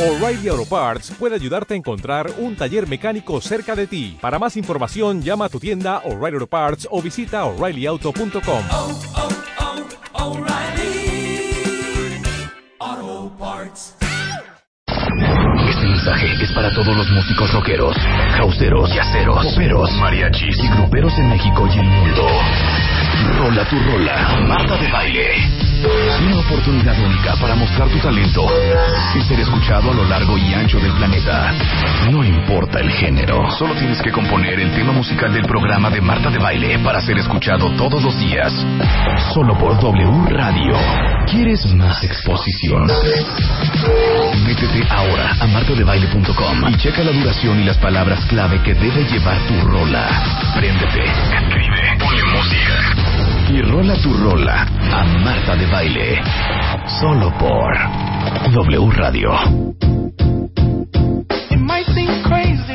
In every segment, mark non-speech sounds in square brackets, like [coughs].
O'Reilly Auto Parts puede ayudarte a encontrar un taller mecánico cerca de ti. Para más información, llama a tu tienda O'Reilly Auto Parts o visita oreillyauto.com. oh, oh, Parts. Este mensaje es para todos los músicos rockeros, houseeros, yaceros, poperos, mariachis y gruperos en México y el mundo. Rola tu rola, Marta de Baile. Una oportunidad única para mostrar tu talento y ser escuchado a lo largo y ancho del planeta. No importa el género, solo tienes que componer el tema musical del programa de Marta de Baile para ser escuchado todos los días. Solo por W Radio. ¿Quieres más exposición? Métete ahora a martadebaile.com y checa la duración y las palabras clave que debe llevar tu rola. Préndete, escribe, y rola tu rola a Marta de Baile. Solo por W Radio. It might seem crazy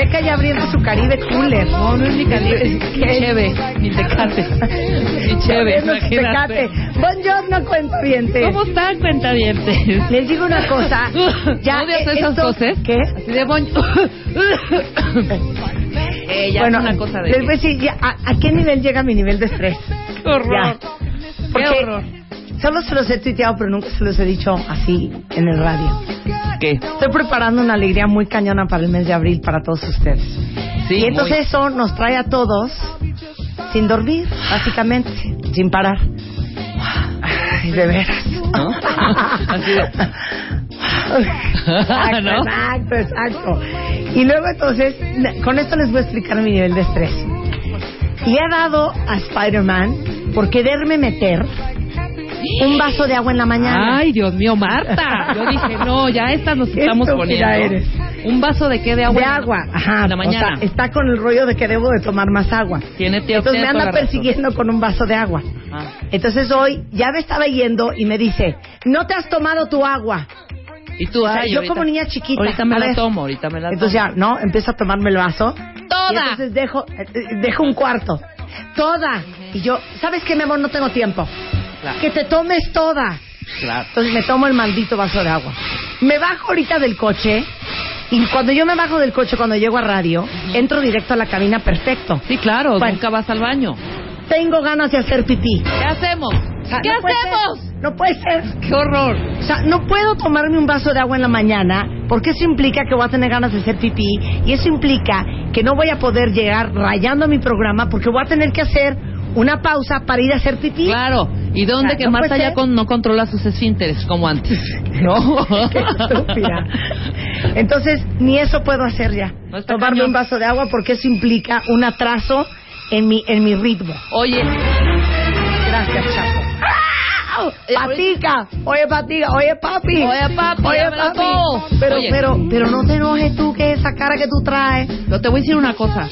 Rebeca ya abriendo su Caribe Cooler. No, no es mi Caribe, es mi cheve, mi tecate. Mi [laughs] cheve, imagínate. Buongiorno, cuentavientes. ¿Cómo están, cuentavientes? Les digo una cosa. [laughs] Ya, ¿Odias eh, esas cosas? ¿Qué? Así de bon... [coughs] eh, ya bueno, es una cosa de... les voy a decir, ya, ¿a, a qué nivel llega mi nivel de estrés? ¡Qué horror! Ya. ¡Qué horror! Solo se los he tuiteado, pero nunca se los he dicho así en el radio. ¿Qué? Estoy preparando una alegría muy cañona para el mes de abril para todos ustedes. Sí, y entonces muy- eso nos trae a todos sin dormir, básicamente, sin parar. Ay, de veras. ¿No? [laughs] Así Exacto, [laughs] ¿No? exacto, exacto. Y luego entonces, con esto les voy a explicar mi nivel de estrés. Y he dado a Spider-Man por quererme meter un vaso de agua en la mañana. Ay, Dios mío, Marta. Yo dije, no, ya esta nos [laughs] estamos poniendo. eres. ¿Un vaso de qué? ¿De agua? de agua, ajá. En la mañana. O sea, está con el rollo de que debo de tomar más agua. Tiene tío, Entonces me anda persiguiendo con un vaso de agua. Ah. Entonces hoy ya me estaba yendo y me dice, no te has tomado tu agua. Y tú, O sea, ay, yo ahorita- como niña chiquita. Ahorita me la tomo, ahorita me la tomo. Entonces ya, ¿no? Empiezo a tomarme el vaso. Y ¡Toda! entonces dejo, eh, eh, dejo un cuarto. Toda. Y yo, ¿sabes qué, mi amor? No tengo tiempo. Claro. Que te tomes toda. Claro. Entonces me tomo el maldito vaso de agua. Me bajo ahorita del coche y cuando yo me bajo del coche, cuando llego a radio, entro directo a la cabina perfecto. Sí, claro, Bueno. nunca vas al baño. Tengo ganas de hacer pipí. ¿Qué hacemos? O sea, ¿Qué no hacemos? ser, no puede ser. ¡Qué horror! O sea, no puedo tomarme un vaso de agua en la mañana porque eso implica que voy a tener ganas de hacer pipí y eso implica que no voy a poder llegar rayando mi programa porque voy a tener que hacer una pausa para ir a hacer pipí. Claro. ¿Y dónde que no Marta puede ya ser. con- no controla sus esfínteres como antes? [laughs] ¿No? Qué estúpida. Entonces, ni eso puedo hacer ya. No Tomarme cañón. un vaso de agua porque eso implica un atraso en mi, en mi ritmo. Oye, Gracias, Chaco. ¡Ah! Eh, Patica, oye Patica, oye papi, Oye, papi, oye papi, pero, Oye. pero, pero no te enojes tú que esa cara que tú traes, pero te voy a decir una cosa.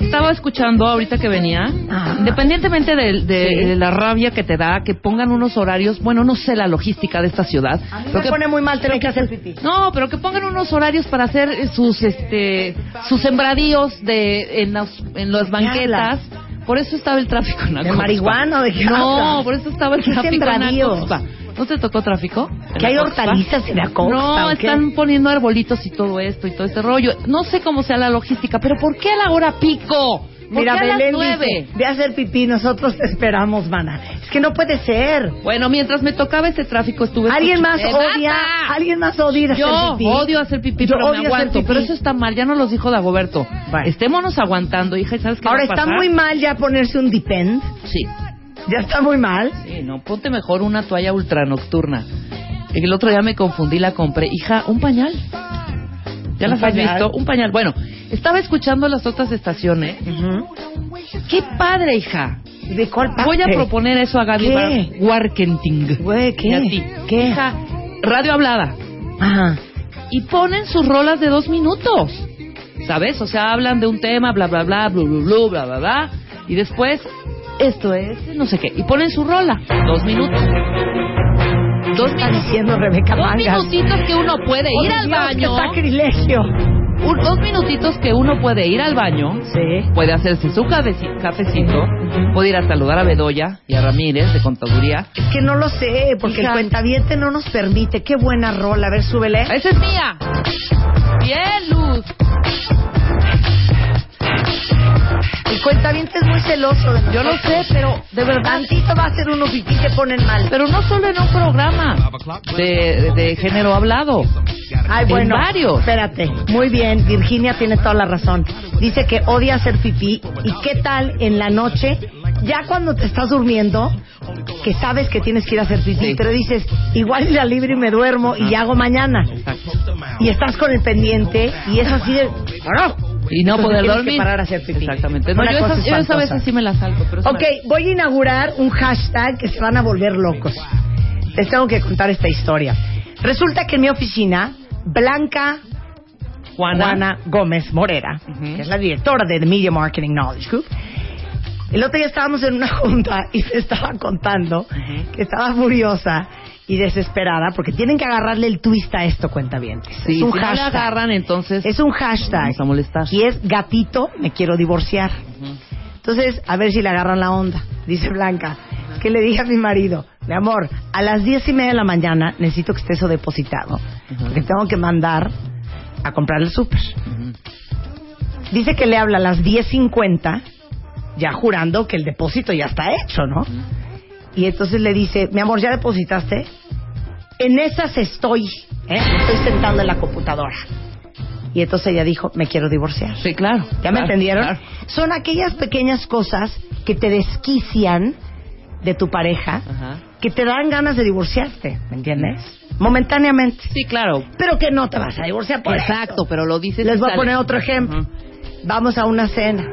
Estaba escuchando ahorita que venía, independientemente de, de- Sí. de la rabia que te da, que pongan unos horarios, bueno, no sé la logística de esta ciudad. a mí pero me que- pone muy mal tener que hacer pipí. No, pero que pongan unos horarios para hacer eh, sus este sus sembradíos de en las en las banquetas. Por eso estaba el tráfico en ¿De Acoxpa. marihuana o de qué No, por eso estaba el ¿Qué tráfico en? Acoxpa. ¿No te tocó tráfico? ¿Que hay hortalizas en Acoxpa, No, están poniendo arbolitos y todo esto y todo este rollo. No sé cómo sea la logística, pero ¿por qué a la hora pico? ¿Por Mira, qué a las Belén nueve? dice, ve a hacer pipí, nosotros te esperamos, mana. Que no puede ser. Bueno, mientras me tocaba ese tráfico estuve ¿Alguien más escuchando- ¡Eh, odia? ¿Alguien más odia Yo hacer pipí? odio hacer pipí, Yo pero odio me hacer aguanto. pipí. Pero eso está mal, ya nos los dijo Dagoberto. Estémonos aguantando, hija, ¿y ¿sabes qué Ahora va a está muy mal ya ponerse un depend. Sí, Ya está muy mal. sí, no, ponte mejor una toalla ultra nocturna. El otro día me confundí, la compré. Hija, un pañal. ¿Ya ¿Un las has visto? Un pañal. Bueno, estaba escuchando las otras estaciones. ¡Qué padre, hija! ¿De cuál parte? Voy a proponer eso a Gaby Warkenting. Güey, ¿qué? Y a ti. ¿Qué? Hija, radio hablada. Ajá. Y ponen sus rolas de dos minutos. ¿sabes? O sea, hablan de un tema, bla, bla, bla, bla, bla, bla, bla, bla, bla, y después, esto es, no sé qué, y ponen su rola, dos minutos. Dos Está minutos. diciendo Rebeca Dos Mangas. minutitos que uno puede Oh, ir al baño. ¡Qué sacrilegio! Un- dos minutitos que uno puede ir al baño. Sí. Puede hacerse su cafeci- cafecito. Puede ir a saludar a Bedoya y a Ramírez de Contaduría. Es que no lo sé, porque Hija. el cuentaviente no nos permite. Qué buena rola. A ver, súbele. ¡Esa es mía! Bien, Luz. El cuentaviente es muy celoso de Yo lo sé, pero de verdad. Tantito va a hacer uno pipí te ponen mal. Pero no solo en un programa de, de género hablado. Ay, en bueno. varios. Espérate. Muy bien, Virginia tiene toda la razón. Dice que odia hacer pipí. ¿Y qué tal en la noche? Ya cuando te estás durmiendo, que sabes que tienes que ir a hacer pipí, Sí. pero dices, igual la libre y me duermo y hago mañana. Y estás con el pendiente y es así de... Y no Entonces poder dormir. que parar a hacer pipí. Exactamente. No, yo esas, yo esas a espantosa. veces sí me las salgo. Pero Ok, voy a inaugurar un hashtag que se van a volver locos. Les tengo que contar esta historia. Resulta que en mi oficina, Blanca Juana. Juana Gómez Morera, que es la directora de The Media Marketing Knowledge Group, el otro día estábamos en una junta y me estaba contando que estaba furiosa y desesperada porque tienen que agarrarle el twist a esto, cuentavientes. Sí, es un si no la hashtag. agarran, entonces Es un hashtag. vamos a molestar. Y es gatito, me quiero divorciar. Entonces, a ver si le agarran la onda. Dice Blanca, que le dije a mi marido, mi amor, a las diez y media de la mañana necesito que esté eso depositado. Porque tengo que mandar a comprar el súper. Dice que le habla a las 10.50, ya jurando que el depósito ya está hecho, ¿no? Y entonces le dice, mi amor, ¿ya depositaste? En esas estoy, ¿eh? Estoy sentando en la computadora. Y entonces ella dijo, me quiero divorciar. Sí, claro. ¿Ya me entendieron? claro. Son aquellas pequeñas cosas que te desquician de tu pareja, Ajá. que te dan ganas de divorciarte, ¿me entiendes? Momentáneamente. Sí, claro. Pero que no te vas a divorciar por Exacto, eso. pero lo dices. Les voy a poner otro ejemplo. Vamos a una cena.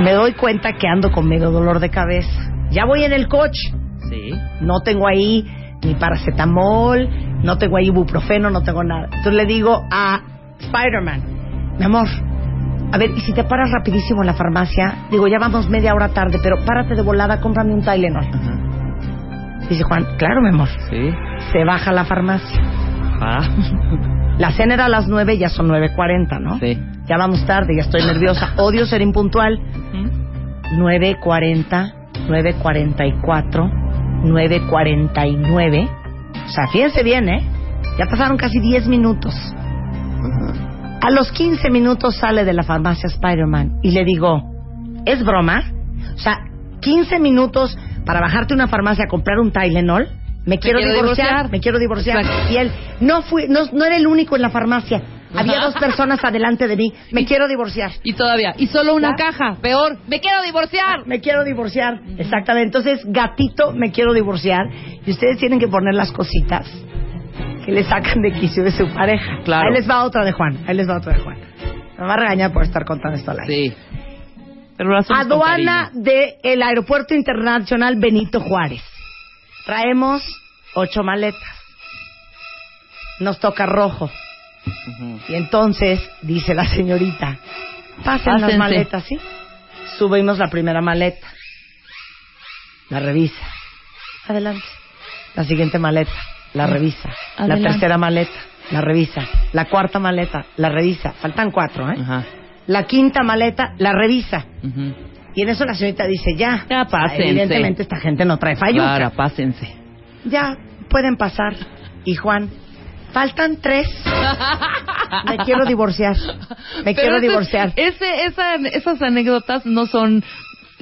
Me doy cuenta que ando con medio dolor de cabeza. Ya voy en el coche. Sí. No tengo ahí ni paracetamol, no tengo ahí ibuprofeno, no tengo nada. Entonces le digo a Spider-Man, mi amor, a ver, y si te paras rapidísimo en la farmacia, digo, ya vamos media hora tarde, pero párate de volada, cómprame un Tylenol. Dice Juan, claro, mi amor. Sí. Se baja a la farmacia. Ah. [laughs] La cena era a las 9, ya son 9.40, ¿no? Sí. Ya vamos tarde, ya estoy nerviosa. Odio ser impuntual. 9.40, 9.44, 9.49. O sea, fíjense bien, ¿eh? Ya pasaron casi 10 minutos. A los 15 minutos sale de la farmacia Spider-Man y le digo, ¿es broma? O sea, 15 minutos para bajarte a una farmacia a comprar un Tylenol. Me quiero, quiero divorciar, divorciar. me quiero divorciar. Exacto. Y él, no fui, no, no era el único en la farmacia. Había dos personas adelante de mí. Me quiero divorciar. Y todavía, y solo una ¿Ya? caja, peor, me quiero divorciar. Me quiero divorciar. Exactamente. Entonces, gatito, me quiero divorciar. Y ustedes tienen que poner las cositas que le sacan de quicio de su pareja. Claro. Ahí les va otra de Juan. Ahí les va otra de Juan. Me va a regañar por estar contando esto al aire. Sí. Pero Aduana del Aeropuerto Internacional Benito Juárez. Traemos ocho maletas. Nos toca rojo. Y entonces dice la señorita, pasen las maletas, ¿sí? Subimos la primera maleta. La revisa. Adelante. La siguiente maleta. La revisa. La Adelante. tercera maleta. La revisa. La cuarta maleta. La revisa. Faltan cuatro, ¿eh? La quinta maleta. La revisa. Y en eso la señorita dice, ya. Ya, pásense. Evidentemente esta gente no trae falluca. Claro, pásense. Ya, pueden pasar. Y Juan, faltan tres. Me quiero divorciar. Me Pero quiero ese- divorciar. Ese, esa, esas anécdotas no son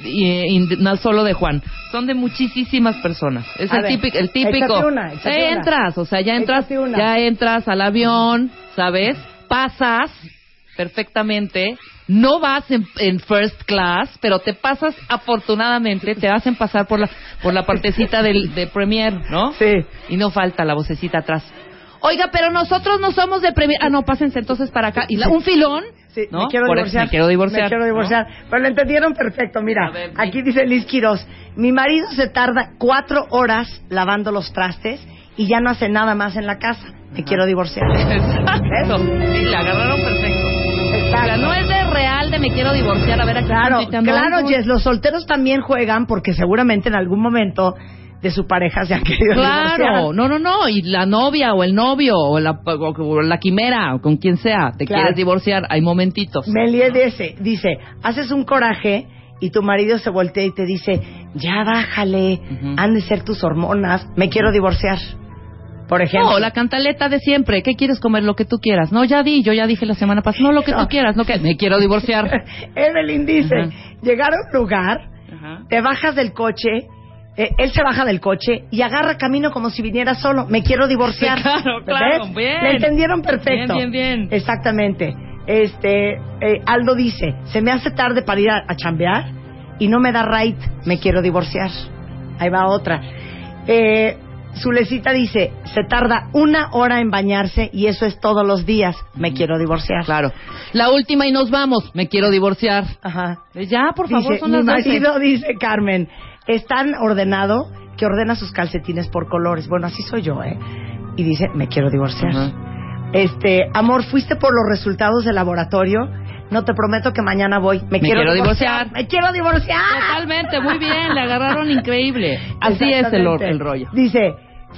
eh, no solo de Juan, son de muchísimas personas. Es A el ver, típico, el típico. una, Eh, una. entras, o sea, ya entras, ya entras al avión, ¿sabes? Pasas perfectamente. No vas en, en first class, pero te pasas afortunadamente, te hacen pasar por la por la partecita del de premier, ¿no? Sí. Y no falta la vocecita atrás. Oiga, pero nosotros no somos de premier. Ah, no, pásense entonces para acá. Y la- un filón. Sí, ¿no? me quiero Por divorciar. me quiero divorciar. Me quiero divorciar. Pero lo entendieron perfecto. Mira, sí. aquí dice Liz Quiroz. Mi marido se tarda cuatro horas lavando los trastes y ya no hace nada más en la casa. me quiero divorciar. [laughs] Exacto. Sí, la agarraron perfecto. O sea, no es de real de me quiero divorciar. A ver, aquí Claro, claro. Jess, los solteros también juegan porque seguramente en algún momento de su pareja se han querido Claro, divorciar. no, no, no. Y la novia o el novio o la, o- o la quimera o con quien sea, te Claro. quieres divorciar, hay momentitos. Melie dice, dice, haces un coraje y tu marido se voltea y te dice, ya bájale, han de ser tus hormonas, me quiero divorciar. Por ejemplo. No, la cantaleta de siempre. ¿Qué quieres comer? Lo que tú quieras. No, ya di. Yo ya dije la semana pasada. No, lo que No. tú quieras. No, que me quiero divorciar. [laughs] Evelyn dice, Ajá. llegar a un lugar, te bajas del coche, eh, él se baja del coche y agarra camino como si viniera solo. Me quiero divorciar. Claro, claro, ¿Ves? bien. Le entendieron perfecto. Bien, bien, bien. Exactamente. Este, eh, Aldo dice, se me hace tarde para ir a, a chambear y no me da right, me quiero divorciar. Ahí va otra. Eh, Zulecita dice, se tarda una hora en bañarse y eso es todos los días, me quiero divorciar. Claro. La última y nos vamos. Me quiero divorciar. Ajá. Ya, por favor, Dice, son mi las 12. marido dice Carmen, es tan ordenado que ordena sus calcetines por colores. Bueno, así soy yo, ¿eh? Y dice, me quiero divorciar. Este, amor, fuiste por los resultados del laboratorio. No te prometo que mañana voy. Me, quiero divorciar. Me quiero divorciar. Totalmente, muy bien. Le agarraron [laughs] increíble. Así es el, el rollo. Dice,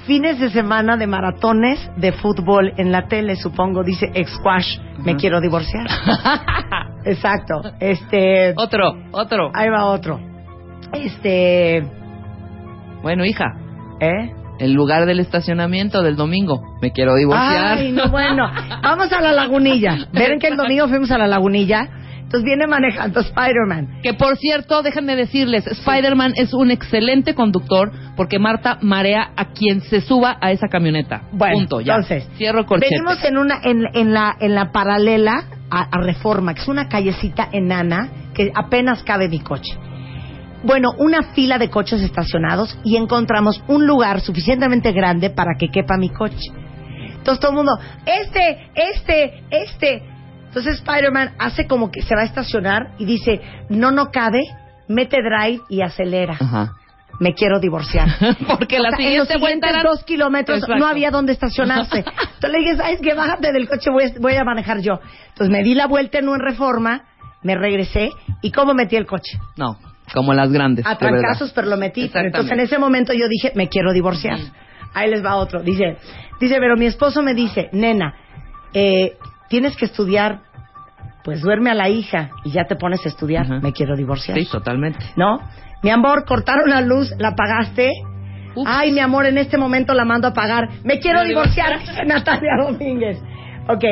fines de semana de maratones de fútbol en la tele, supongo. Dice, ex-squash, me quiero divorciar. [laughs] Exacto. Este, otro, otro. ahí va otro. Este, Bueno, hija, ¿eh? el lugar del estacionamiento del domingo. Me quiero divorciar. Ay, no, bueno. [laughs] Vamos a la lagunilla. Ven que el domingo fuimos a la lagunilla. Entonces viene manejando Spider-Man. Que por cierto, déjenme decirles, Spider-Man es un excelente conductor porque Marta marea a quien se suba a esa camioneta. Bueno, Punto, ya. entonces, Cierro el corchete. Venimos en una en, en la en la paralela a, a Reforma, que es una callecita enana que apenas cabe mi coche. Bueno, una fila de coches estacionados y encontramos un lugar suficientemente grande para que quepa mi coche. Entonces todo el mundo, este, este, este. Entonces Spider-Man hace como que se va a estacionar y dice, no, no cabe, mete drive y acelera. Ajá. Me quiero divorciar. [laughs] Porque la O sea, en los siguientes eran- dos kilómetros Exacto. no había dónde estacionarse. Entonces le dije, ¿sabes qué? Bájate del coche, voy a, voy a manejar yo. Entonces me di la vuelta en un reforma, me regresé y ¿cómo metí el coche? No, como las grandes. A trancazos, pero lo metí. Entonces en ese momento yo dije, me quiero divorciar. Ahí les va otro. Dice, dice, pero mi esposo me dice, nena, eh, tienes que estudiar, pues duerme a la hija y ya te pones a estudiar. Me quiero divorciar. Sí, totalmente. ¿No? Mi amor, cortaron la luz, la apagaste. Ups. Ay, mi amor, en este momento la mando a pagar. Me quiero divorciar, [laughs] Natalia Domínguez. Ok,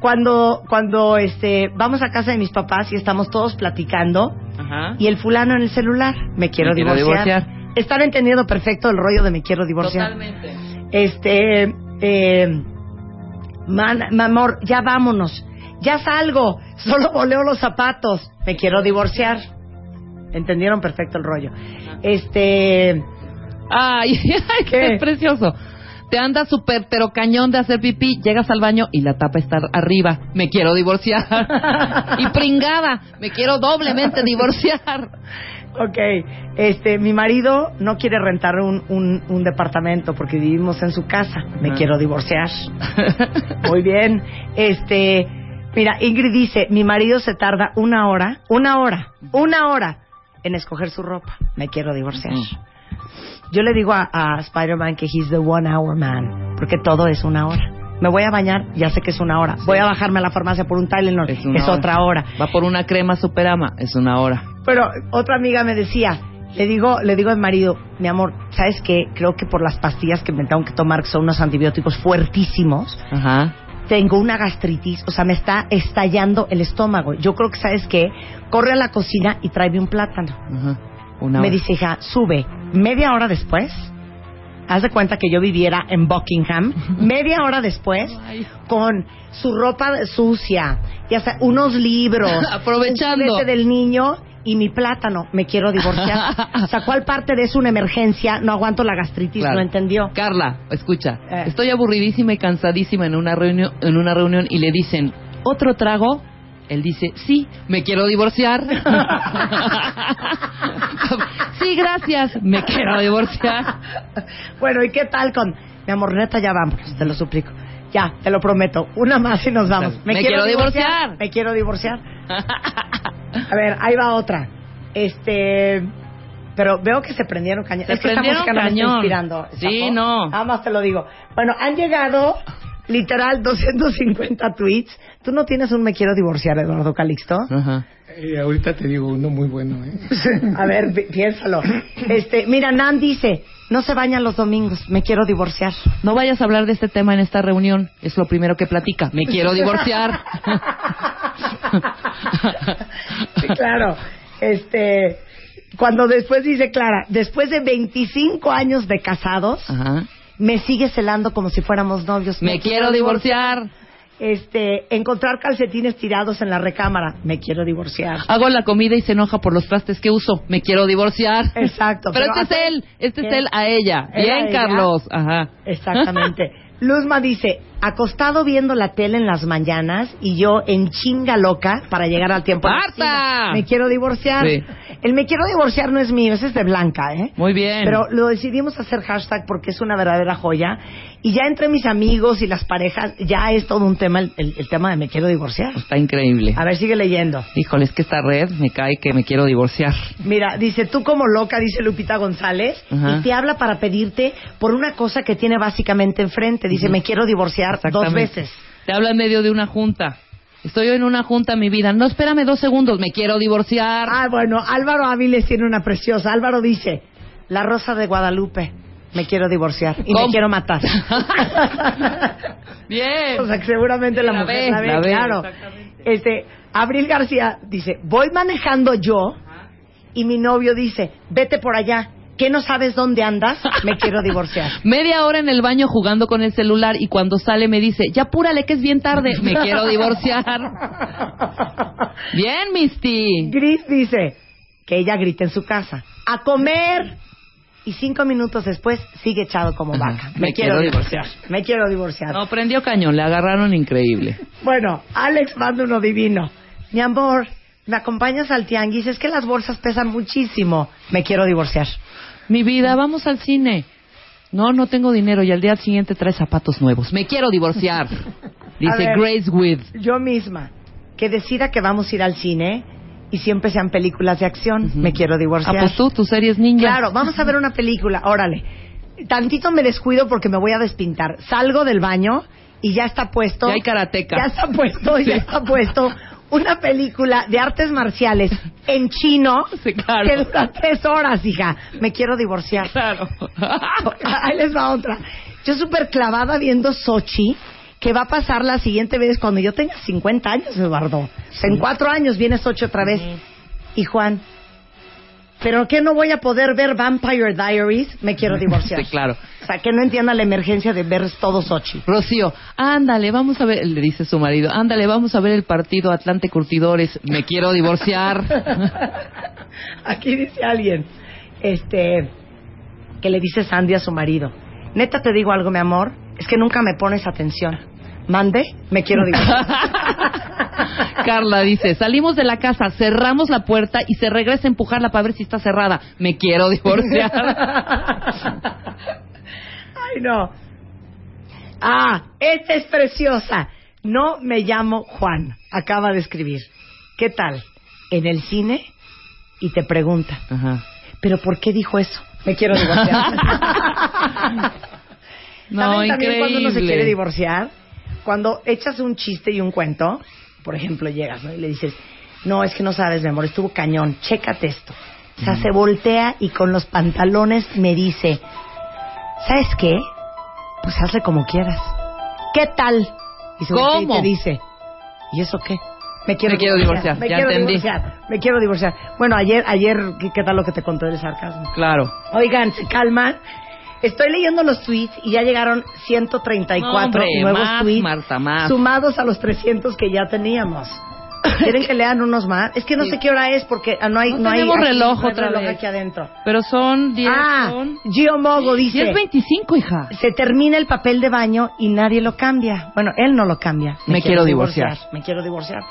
cuando, cuando este, vamos a casa de mis papás y estamos todos platicando Ajá. y el fulano en el celular, me quiero, Me quiero divorciar. divorciar. Están entendiendo perfecto el rollo de me quiero divorciar. Totalmente. Este, eh, man, mi amor, ya vámonos. Ya salgo, solo voleo los zapatos. Me quiero divorciar. Entendieron perfecto el rollo. Este, Ay, [laughs] ¿Qué? es precioso. Te andas súper pero cañón de hacer pipí, llegas al baño y la tapa está arriba. Me quiero divorciar. [laughs] y pringada, me quiero doblemente divorciar. ok, este, mi marido no quiere rentar un, un, un departamento porque vivimos en su casa. Me Ajá. quiero divorciar. [laughs] Muy bien. Este, mira, Ingrid dice, mi marido se tarda una hora, una hora, una hora en escoger su ropa. Me quiero divorciar. Mm. Yo le digo a, a Spider-Man que he's the one hour man, porque todo es una hora. Me voy a bañar, ya sé que es una hora. Voy a bajarme a la farmacia por un Tylenol, es, una hora. otra hora. Va por una crema superama, es una hora. Pero otra amiga me decía, le digo, le digo al marido, mi amor, ¿sabes qué? Creo que por las pastillas que me tengo que tomar, que son unos antibióticos fuertísimos, Ajá. tengo una gastritis, o sea, me está estallando el estómago. Yo creo que, ¿sabes qué? Corre a la cocina y tráeme un plátano. Ajá. Una Me dice, hija, sube. Media hora después, haz de cuenta que yo viviera en Buckingham, media hora después, con su ropa sucia, ya sea, unos libros, [laughs] Aprovechando. un del niño y mi plátano. Me quiero divorciar. [laughs] o sea, ¿cuál parte de eso una emergencia? No aguanto la gastritis, Claro. no entendió. Carla, escucha. Eh. Estoy aburridísima y cansadísima en una reunión, en una reunión y le dicen, ¿otro trago? Él dice, sí, me quiero divorciar. [laughs] sí, gracias, me quiero divorciar. Bueno, ¿y qué tal con... Mi amor, neta, ya vámonos, te lo suplico. Ya, te lo prometo. Una más y nos vamos. Me quiero divorciar. Me quiero divorciar. [laughs] A ver, ahí va otra. Este. Pero veo que se prendieron cañón. Se es que esta prendieron música no me está cañón. inspirando. Sí, no. Nada más te lo digo. Bueno, han llegado literal 250 tweets. ¿Tú no tienes un me quiero divorciar, Eduardo Calixto? Ajá. Eh, ahorita te digo uno muy bueno, ¿eh? A ver, pi- piénsalo. Este, mira, Nan dice, no se bañan los domingos, me quiero divorciar. No vayas a hablar de este tema en esta reunión. Es lo primero que platica. Me quiero divorciar. Sí, claro. Este, cuando después dice Clara, después de 25 años de casados, Ajá. Me sigue celando como si fuéramos novios. Me quiero divorciar. Este, encontrar calcetines tirados en la recámara, me quiero divorciar. Hago la comida y se enoja por los trastes que uso. Me quiero divorciar. Exacto. [laughs] Pero este es él. Este es él a ella. ¿Él a Bien? Carlos. Ajá. Exactamente. [laughs] Luzma dice, acostado viendo la tele en las mañanas y yo en chinga loca para llegar al tiempo. ¡Marta! Me quiero divorciar. Sí. El me quiero divorciar no es mío, ese es de Blanca, ¿eh? Muy bien. Pero lo decidimos hacer hashtag porque es una verdadera joya. Y ya entre mis amigos y las parejas, ya es todo un tema, el, el- el tema de me quiero divorciar. Está increíble. A ver, sigue leyendo. Híjole, es que esta red me cae que me quiero divorciar. Mira, dice, tú como loca, dice Lupita González, Ajá. y te habla para pedirte por una cosa que tiene básicamente enfrente. Dice, me quiero divorciar dos veces. Te habla en medio de una junta. Estoy en una junta, mi vida. No, espérame dos segundos. Me quiero divorciar. Ah, bueno, Álvaro Áviles tiene una preciosa. Álvaro dice, la rosa de Guadalupe, me quiero divorciar y me quiero matar. [laughs] Bien. o sea, que seguramente la, La mujer ve, la ve, la ve, claro. Este, Abril García dice, voy manejando yo y mi novio dice, vete por allá. ¿Qué no sabes dónde andas? Me quiero [laughs] divorciar. Media hora en el baño jugando con el celular y cuando sale me dice, ya apúrale que es bien tarde. Me quiero divorciar. [laughs] Bien, Misty. Gris dice que ella grita en su casa, a comer. Y cinco minutos después sigue echado como vaca. Me quiero divorciar. Me quiero divorciar. No, prendió cañón. Le agarraron increíble. Bueno, Alex manda uno divino. Mi amor, ¿me acompañas al tianguis? Es que las bolsas pesan muchísimo. Me quiero divorciar. Mi vida, vamos al cine. No, no tengo dinero y al día siguiente trae zapatos nuevos. Me quiero divorciar. [laughs] Dice ver. Grace With. Yo misma, que decida que vamos a ir al cine y siempre sean películas de acción. Me quiero Ah, divorciar. pues tú, tu serie es ninja. Claro, vamos a ver una película. Órale. Tantito me descuido porque me voy a despintar. Salgo del baño y ya está puesto. Ya hay karateca. Ya está puesto, ya está puesto una película de artes marciales en chino [laughs] Sí, claro. que dura tres horas, hija. Me quiero divorciar. Claro. [laughs] Ahí les va otra. Yo súper clavada viendo Sochi, que va a pasar la siguiente vez cuando yo tenga 50 años, Eduardo. En cuatro años viene Sochi otra vez. Y Juan, ¿pero qué no voy a poder ver Vampire Diaries? Me quiero divorciar. Sí, claro. O sea, que no entienda la emergencia de ver todo Sochi. Rocío, ándale, vamos a ver, le dice su marido, ándale, vamos a ver el partido Atlante Curtidores, me quiero divorciar. [laughs] Aquí dice alguien, este, que le dice Sandy a su marido, neta te digo algo, mi amor, es que nunca me pones atención. Mande, me quiero divorciar. [laughs] Carla dice, salimos de la casa, cerramos la puerta y se regresa a empujarla para ver si está cerrada. Me quiero divorciar. [laughs] Ay, no. Ah, esta es preciosa. No me llamo Juan. Acaba de escribir. ¿Qué tal? En el cine y te pregunta, Ajá. ¿pero por qué dijo eso? Me quiero divorciar. [laughs] No, ¿Saben también cuando uno se increíble. quiere divorciar? Cuando echas un chiste y un cuento, por ejemplo, llegas ¿no? y le dices, no, es que no sabes, mi amor, estuvo cañón, chécate esto. O sea, se voltea y con los pantalones me dice, ¿sabes qué? Pues hazle como quieras. ¿Qué tal? Y se ¿Cómo? y te dice, ¿y eso qué? Me quiero, Me quiero divorciar, Me ya quiero entendí. divorciar. Me quiero divorciar. Bueno, ayer, ayer, ¿qué, tal lo que te conté del sarcasmo? Claro. Oigan, se calman. Estoy leyendo los tweets y ya llegaron 134 No, hombre, nuevos más, tweets Marta, más. sumados a los 300 que ya teníamos. ¿Quieren que lean unos más? Es que no Sí. sé qué hora es porque ah, no hay No no, hay tenemos aquí- reloj no hay otra reloj vez. aquí adentro. Pero son 10, ah, son... Gio Mogo dice, 10.25, hija. se termina el papel de baño y nadie lo cambia. Bueno, él no lo cambia. Me quiero divorciar. Me quiero divorciar.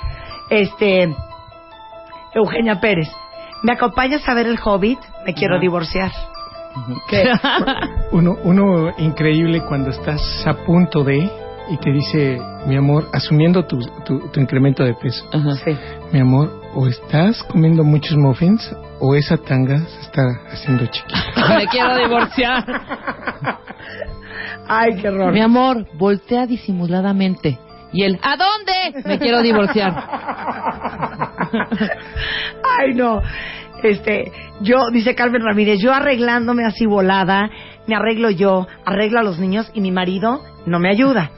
Este, Eugenia Pérez, ¿me acompañas a ver el Hobbit? Me quiero divorciar. ¿Qué? [laughs] Uno, uno increíble cuando estás a punto de y te dice, mi amor, asumiendo tu, tu, tu incremento de peso, Ajá. Sí. mi amor, o estás comiendo muchos muffins o esa tanga se está haciendo chiquita. [laughs] Me quiero divorciar. [laughs] Ay, qué horror. Mi amor, voltea disimuladamente. Y él, ¿a dónde? Me quiero divorciar. [laughs] Ay, no. Este, yo, dice Carmen Ramírez, yo arreglándome así volada, me arreglo yo, arreglo a los niños y mi marido no me ayuda.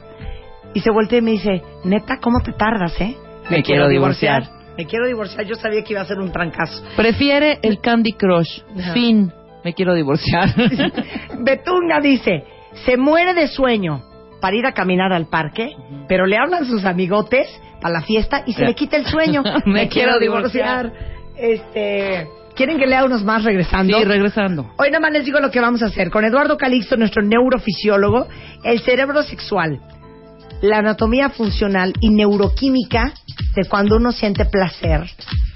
Y se voltea y me dice, neta, ¿cómo te tardas, eh? Me quiero divorciar. Me quiero divorciar. Yo sabía que iba a ser un trancazo. Prefiere el Candy Crush. Ajá. Fin. Me quiero divorciar. [laughs] Betunga dice, se muere de sueño para ir a caminar al parque, pero le hablan sus amigotes para la fiesta y se le quita el sueño. [laughs] Me quiero divorciar. Este, ¿quieren que lea unos más regresando? Sí, regresando. Hoy nada más les digo lo que vamos a hacer. Con Eduardo Calixto, nuestro neurofisiólogo, el cerebro sexual, la anatomía funcional y neuroquímica de cuando uno siente placer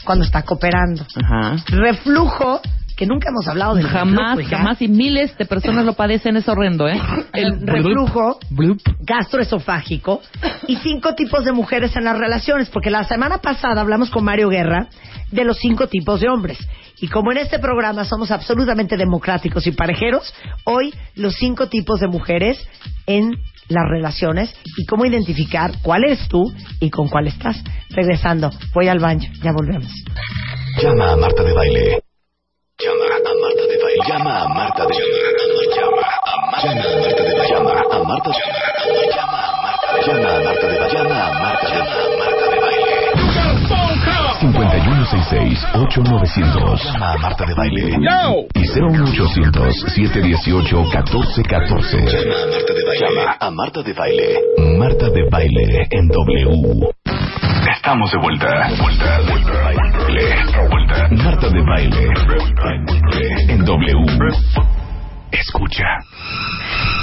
cuando está cooperando. Ajá. Reflujo, que nunca hemos hablado del Jamás, reflujo, jamás. Y miles de personas lo padecen, es horrendo, ¿eh? El reflujo Bloop. gastroesofágico y cinco tipos de mujeres en las relaciones, porque la semana pasada hablamos con Mario Guerra de los cinco tipos de hombres. Y como en este programa somos absolutamente democráticos y parejeros, hoy los cinco tipos de mujeres en las relaciones y cómo identificar cuál eres tú y con cuál estás. Regresando, voy al baño, ya volvemos. Llama a Marta de Baile. Llama a Marta de Baile. Llama a Marta de Baile. Llama a Marta de Baile. Llama a Marta de Baile. Llama a Marta de Baile. Llama a Marta de Baile. Llama a Marta de Baile. 5166-8900. Llama a Marta de Baile. Y 01800-718-1414. Llama a Marta de Baile. Llama a Marta de Baile. Marta de Baile en W. Estamos de vuelta. Vuelta, vuelta, baile. Vuelta. Marta de baile. En W. Escucha.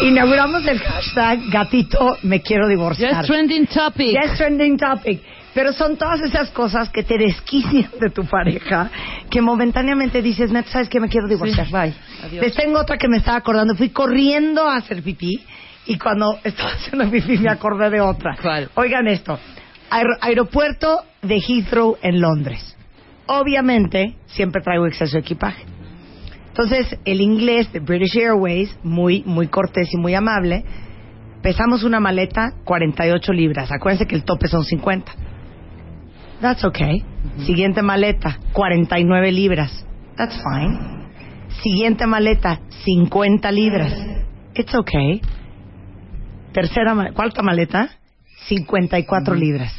Inauguramos el hashtag gatito me quiero divorciar. Just trending topic. Ya es trending topic. Pero son todas esas cosas que te desquician de tu pareja, que momentáneamente dices, neta, ¿sabes qué? Me quiero divorciar. Sí, bye. Adiós. Les tengo otra que me estaba acordando. Fui corriendo a hacer pipí y cuando [laughs] estaba haciendo pipí me acordé de otra. ¿Cuál? Oigan esto. Aer- aeropuerto de Heathrow en Londres. Obviamente, siempre traigo exceso de equipaje. Entonces, el inglés de British Airways, muy, muy cortés y muy amable, pesamos una maleta 48 libras. Acuérdense que el tope son 50. That's okay. Siguiente maleta, 49 libras. That's fine. Siguiente maleta, 50 libras. It's okay. Tercera, cuarta maleta, 54 libras.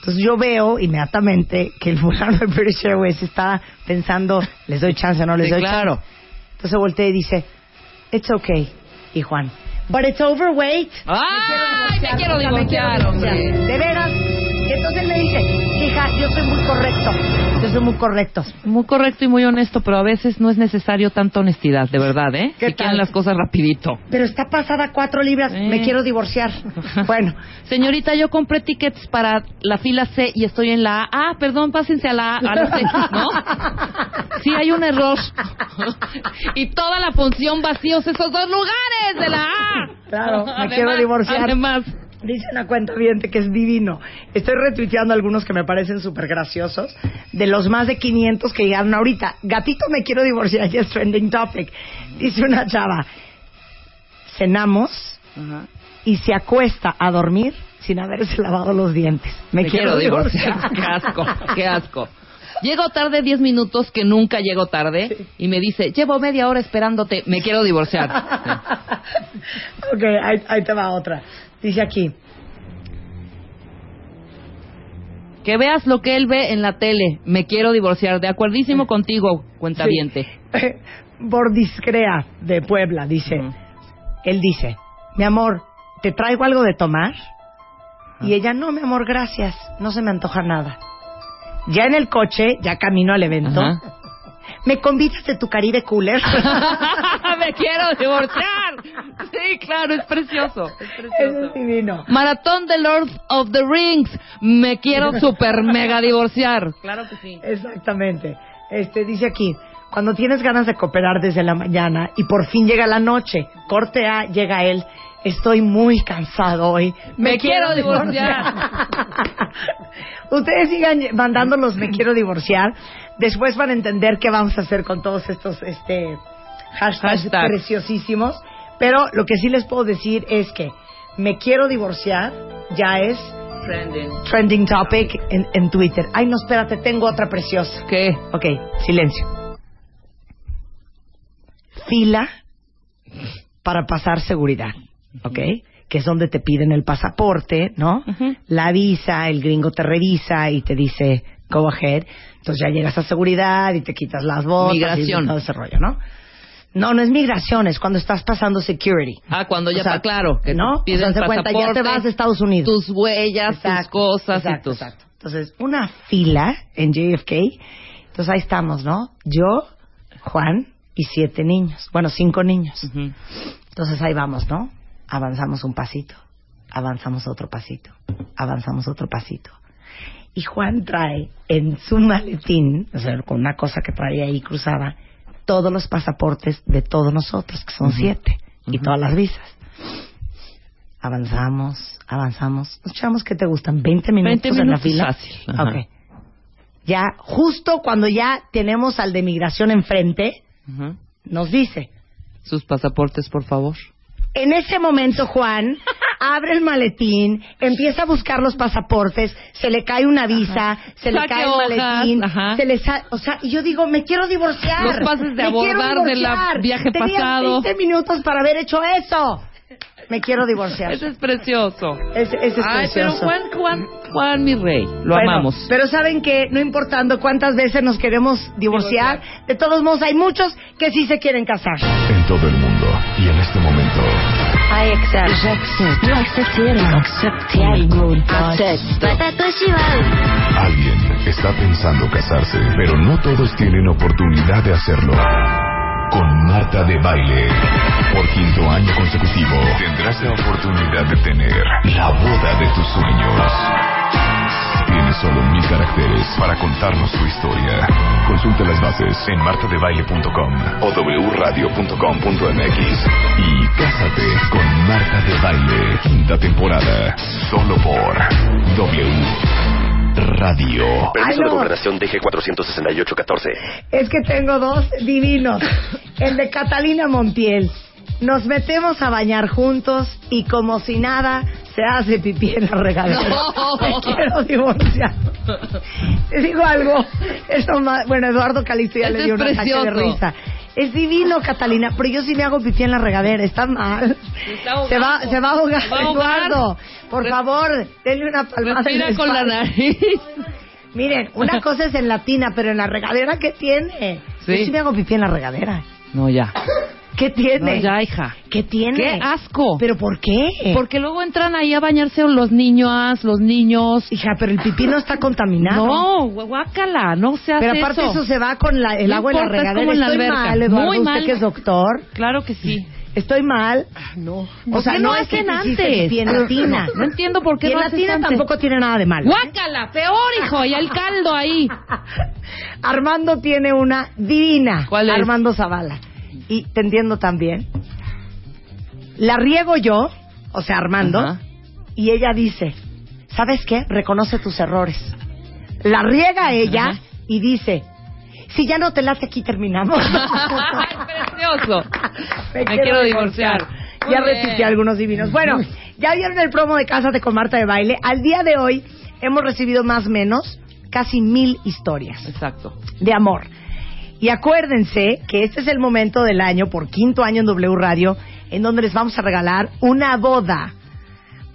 Entonces yo veo inmediatamente que el fulano de British Airways está pensando, les doy chance, no les Sí, doy claro. chance. Entonces voltea y dice, it's okay. Y Juan, but it's overweight. ¡Ay! Me quiero sea, me quiero divorciar, hombre. divorciar. De veras. Y entonces le hija, yo soy muy correcto. Yo soy muy correcto. Muy correcto y muy honesto, pero a veces no es necesario tanta honestidad, de verdad, ¿eh? ¿Qué Si quieren las cosas rapidito. Pero está pasada cuatro libras. Eh. Me quiero divorciar. [laughs] Bueno, Señorita, yo compré tickets para la fila C y estoy en la A. Ah, perdón, pásense a la A, a la C, ¿no? [laughs] Sí, hay un error. y toda la función vacíos esos dos lugares de la A. Claro, me Además- quiero divorciar. Además, Dice una cuenta bien que es divino. Estoy retuiteando algunos que me parecen súper graciosos. De los más de 500 que llegaron ahorita. Gatito, me quiero divorciar. Ya es trending topic. Dice una chava. Cenamos y se acuesta a dormir sin haberse lavado los dientes. Me, me quiero divorciar. [laughs] qué asco, qué asco. Llego tarde 10 minutos, que nunca llego tarde, y me dice, llevo media hora esperándote, me quiero divorciar. [laughs] ok, ahí, ahí te va otra. Dice aquí. Que veas lo que él ve en la tele, me quiero divorciar. De acuerdísimo contigo, cuentaviente. Sí. Bordiscrea [laughs] de Puebla dice. Él dice, mi amor, ¿te traigo algo de tomar? Y ella, no, mi amor, gracias, no se me antoja nada. Ya en el coche, ya camino al evento. ¿Me convidas de tu Caribe Cooler? [laughs] me quiero divorciar. Sí, claro, es precioso. Es Eso precioso. es divino. Maratón de Lord of the Rings, me quiero [laughs] super mega divorciar. Claro que sí. Exactamente. Este dice aquí, cuando tienes ganas de cooperar desde la mañana y por fin llega la noche, corte A, llega él, estoy muy cansado hoy, Me quiero divorciar. [laughs] Ustedes sigan mandando los me quiero divorciar, después van a entender qué vamos a hacer con todos estos este hashtags preciosísimos, pero lo que sí les puedo decir es que me quiero divorciar ya es trending topic en, en Twitter. Ay, no, espérate, tengo otra preciosa. ¿Qué? Ok, silencio. Fila para pasar seguridad, ¿ok? Que es donde te piden el pasaporte, ¿no? Ujú. La visa, el gringo te revisa y te dice, go ahead. Entonces ya llegas a seguridad y te quitas las botas Migración. y todo ese rollo, ¿no? No, no es migración, es cuando estás pasando security. Ah, cuando ya O sea, está claro que ¿no? te piden O sea, cuenta, ya te vas de Estados Unidos. tus huellas, tus Exacto, cosas exacto, y tus... exacto. Entonces, una fila en JFK. Entonces ahí estamos, ¿no? Yo, Juan y siete niños. Bueno, cinco niños. Ujú. Entonces ahí vamos, ¿no? Avanzamos un pasito, avanzamos otro pasito, avanzamos otro pasito. Y Juan trae en su maletín, o sea, con una cosa que trae ahí cruzada, todos los pasaportes de todos nosotros, que son siete, y todas las visas. Avanzamos, avanzamos. Nos echamos que te gustan 20 minutos, 20 en la fila. fácil, ajá. Ok. Ya, justo cuando ya tenemos al de migración enfrente, nos dice, Sus pasaportes, por favor. En ese momento, Juan [laughs] abre el maletín, empieza a buscar los pasaportes, se le cae una visa, se le Saque cae el hojas, maletín, ajá. se le sa- o sea, y yo digo, me quiero divorciar. Los pases de me quiero abordar del divorciar. viaje Tenía pasado. 20 minutos para haber hecho eso. Me quiero divorciar. Ese es precioso. Ese, ese es Ay, pero precioso. Juan, Juan, Juan, mi rey. Lo Bueno, amamos. Pero saben que no importando cuántas veces nos queremos divorciar, de todos modos hay muchos que sí se quieren casar. En todo el mundo y en este momento. I accept. Alguien está pensando casarse, pero no todos tienen oportunidad de hacerlo. Con Marta de Baile, por quinto año consecutivo, tendrás la oportunidad de tener la boda de tus sueños. Tienes solo mil caracteres para contarnos tu historia. Consulta las bases en martadebaile.com o wradio.com.mx y cásate con Marta de Baile, quinta temporada, solo por W Radio. Permiso de gobernación DG 468-14. Es que tengo dos divinos. El de Catalina Montiel. Nos metemos a bañar juntos y como si nada se hace pipí en la regadera. No. Me quiero divorciar. Te digo algo. Eso ma- bueno, Eduardo Calixto ya Ese le dio es un ataque de risa. Es divino, Catalina, pero yo sí me hago pipí en la regadera. Está mal. está se va, ahogando. se va a ahogar, Se va a ahogar. Eduardo. Por favor, denle una palmada. Respira con la nariz. [laughs] Miren, una [laughs] cosa es en la tina, pero en la regadera, ¿qué tiene? Sí. Yo sí me hago pipí en la regadera. No, ya. ¿Qué No, tiene? ya, hija. ¿Qué tiene? ¡Qué asco! ¿Pero por qué? Porque luego entran ahí a bañarse los niños, los niños. Hija, pero el pipí no está contaminado. No, guácala, no se hace Pero aparte eso. se va con la- el No agua en la importa, es regadera. como en la Estoy alberca. mal, Eduardo, Muy usted mal. que es doctor. Claro que sí. Estoy mal. No. O ¿Por sea, no, es que antes? No entiendo por qué en no tampoco tiene nada de malo. Guácala, peor, hijo, y el caldo ahí. [laughs] Armando tiene una divina. ¿Cuál es? Armando Zavala. Y te entiendo también. La riego yo, o sea, Armando, y ella dice, ¿sabes qué? Reconoce tus errores. La riega ella y dice, si ya no te late aquí terminamos. [laughs] Ay, precioso. [laughs] Me, Me quiero divorciar. Muy Ya repití algunos divinos. Bueno, ya vieron el promo de Cásate con Marta de Baile. Al día de hoy hemos recibido más o menos casi mil historias Exacto. de amor. Y acuérdense que este es el momento del año, por quinto año en W Radio, en donde les vamos a regalar una boda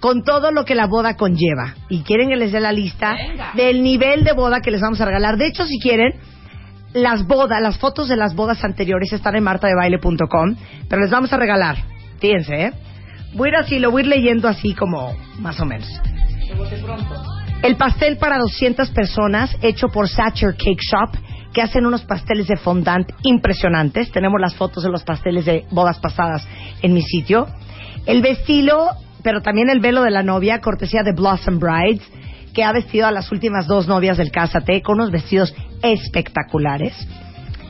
con todo lo que la boda conlleva. Y quieren que les dé la lista Venga. del nivel de boda que les vamos a regalar. De hecho, si quieren, las bodas, las fotos de las bodas anteriores están en martadebaile.com, pero les vamos a regalar. Fíjense, ¿eh? Voy a ir así, lo voy a ir leyendo así como más o menos. El pastel para 200 personas hecho por Satcher Cake Shop, que hacen unos pasteles de fondant impresionantes. Tenemos las fotos de los pasteles de bodas pasadas en mi sitio. El vestido, pero también el velo de la novia, cortesía de Blossom Brides, que ha vestido a las últimas dos novias del Cásate con unos vestidos espectaculares.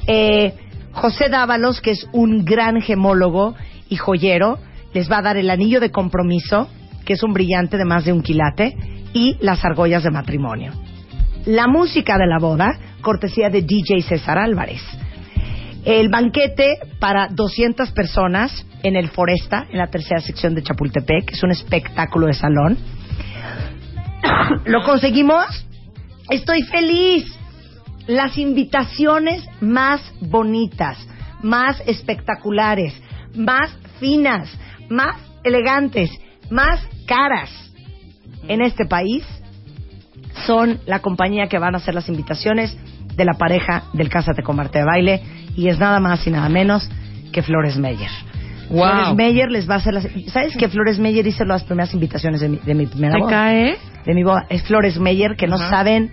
Eh, José Dávalos, que es un gran gemólogo y joyero, les va a dar el anillo de compromiso, que es un brillante de más de un quilate, y las argollas de matrimonio. La música de la boda, cortesía de DJ César Álvarez. El banquete para 200 personas en el Foresta, en la tercera sección de Chapultepec, es un espectáculo de salón. [coughs] ¿Lo conseguimos? Estoy feliz. Las invitaciones más bonitas, más espectaculares, más finas, más elegantes, más caras en este país son la compañía que van a hacer las invitaciones de la pareja del Cásate con Marta de Baile y es nada más y nada menos que Flores Meyer. Wow. Flores Meyer les va a hacer las... ¿Sabes que Flores Meyer hizo las primeras invitaciones de mi, de mi primera ¿Se boda? cae? De mi boda. Es Flores Meyer, que no saben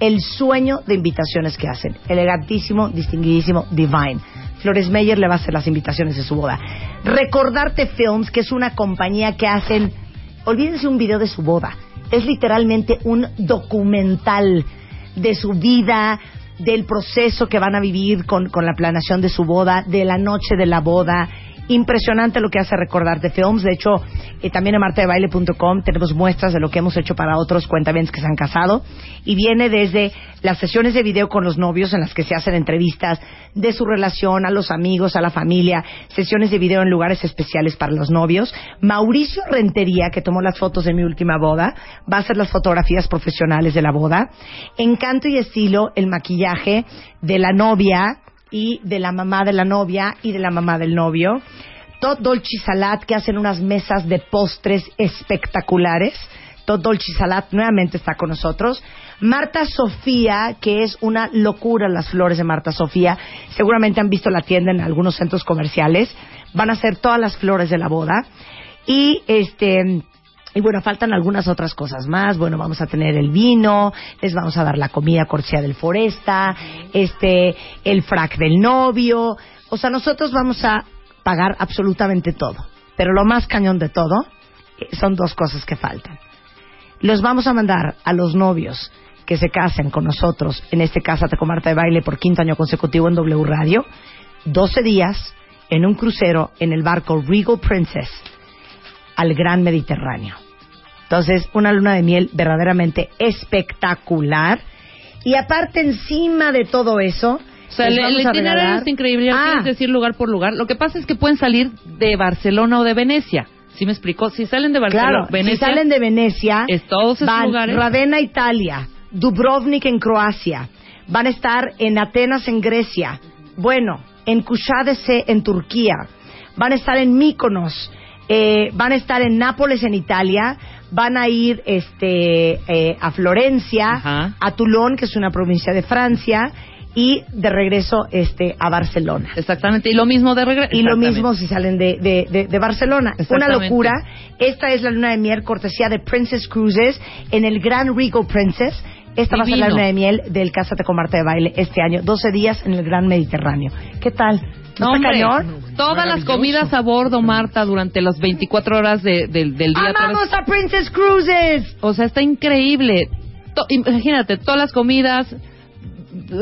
el sueño de invitaciones que hacen. Elegantísimo, distinguidísimo, divine. Flores Meyer le va a hacer las invitaciones de su boda. Recordarte Films, que es una compañía que hacen... Olvídense un video de su boda. Es literalmente un documental de su vida, del proceso que van a vivir con, con la planeación de su boda, de la noche de la boda. Impresionante lo que hace Recordarte Films. De hecho, eh, también en martadebaile.com tenemos muestras de lo que hemos hecho para otros cuentavientes que se han casado. Y viene desde las sesiones de video con los novios en las que se hacen entrevistas de su relación, a los amigos, a la familia, sesiones de video en lugares especiales para los novios. Mauricio Rentería, que tomó las fotos de mi última boda, va a hacer las fotografías profesionales de la boda. Encanto y estilo, el maquillaje de la novia y de la mamá de la novia y de la mamá del novio. Todd Dolce Salat, que hacen unas mesas de postres espectaculares. Todd Dolce Salat nuevamente está con nosotros. Marta Sofía, que es una locura las flores de Marta Sofía. Seguramente han visto la tienda en algunos centros comerciales. Van a hacer todas las flores de la boda. Y este. Y bueno, faltan algunas otras cosas más. Bueno, vamos a tener el vino, les vamos a dar la comida cortesía del Foresta, este, el frac del novio. O sea, nosotros vamos a pagar absolutamente todo. Pero lo más cañón de todo eh, son dos cosas que faltan. Los vamos a mandar a los novios que se casen con nosotros en este Cásate con Marta de Baile por quinto año consecutivo en W Radio. 12 días en un crucero en el barco Regal Princess al Gran Mediterráneo. Entonces, una luna de miel verdaderamente espectacular. Y aparte, encima de todo eso, O sea, el, itinerario es increíble, ya Ah, decir lugar por lugar. Lo que pasa es que pueden salir de Barcelona o de Venecia. ¿Sí me explicó? Si salen de Barcelona, Claro, Venecia, si salen de Venecia, es todos esos van lugares. Ravenna, Italia, Dubrovnik en Croacia, van a estar en Atenas en Grecia, bueno, en Kushadese en Turquía, van a estar en Mykonos, eh, van a estar en Nápoles en Italia, van a ir este eh, a Florencia, Ajá. a Toulon, que es una provincia de Francia, y de regreso este a Barcelona. Exactamente, y lo mismo de regreso. Y lo mismo si salen de, de, de, de Barcelona. Una locura. Esta es la luna de miel cortesía de Princess Cruises en el Gran Regal Princess. Esta va a ser la luna de miel del Cásate con Marta de Baile este año. 12 días en el Gran Mediterráneo. ¿Qué tal? ¿No No, cañón? todas las comidas a bordo, Marta, durante las 24 horas de- del- del día. ¡Amamos a Princess Cruises! O sea, está increíble. To- imagínate, todas las comidas,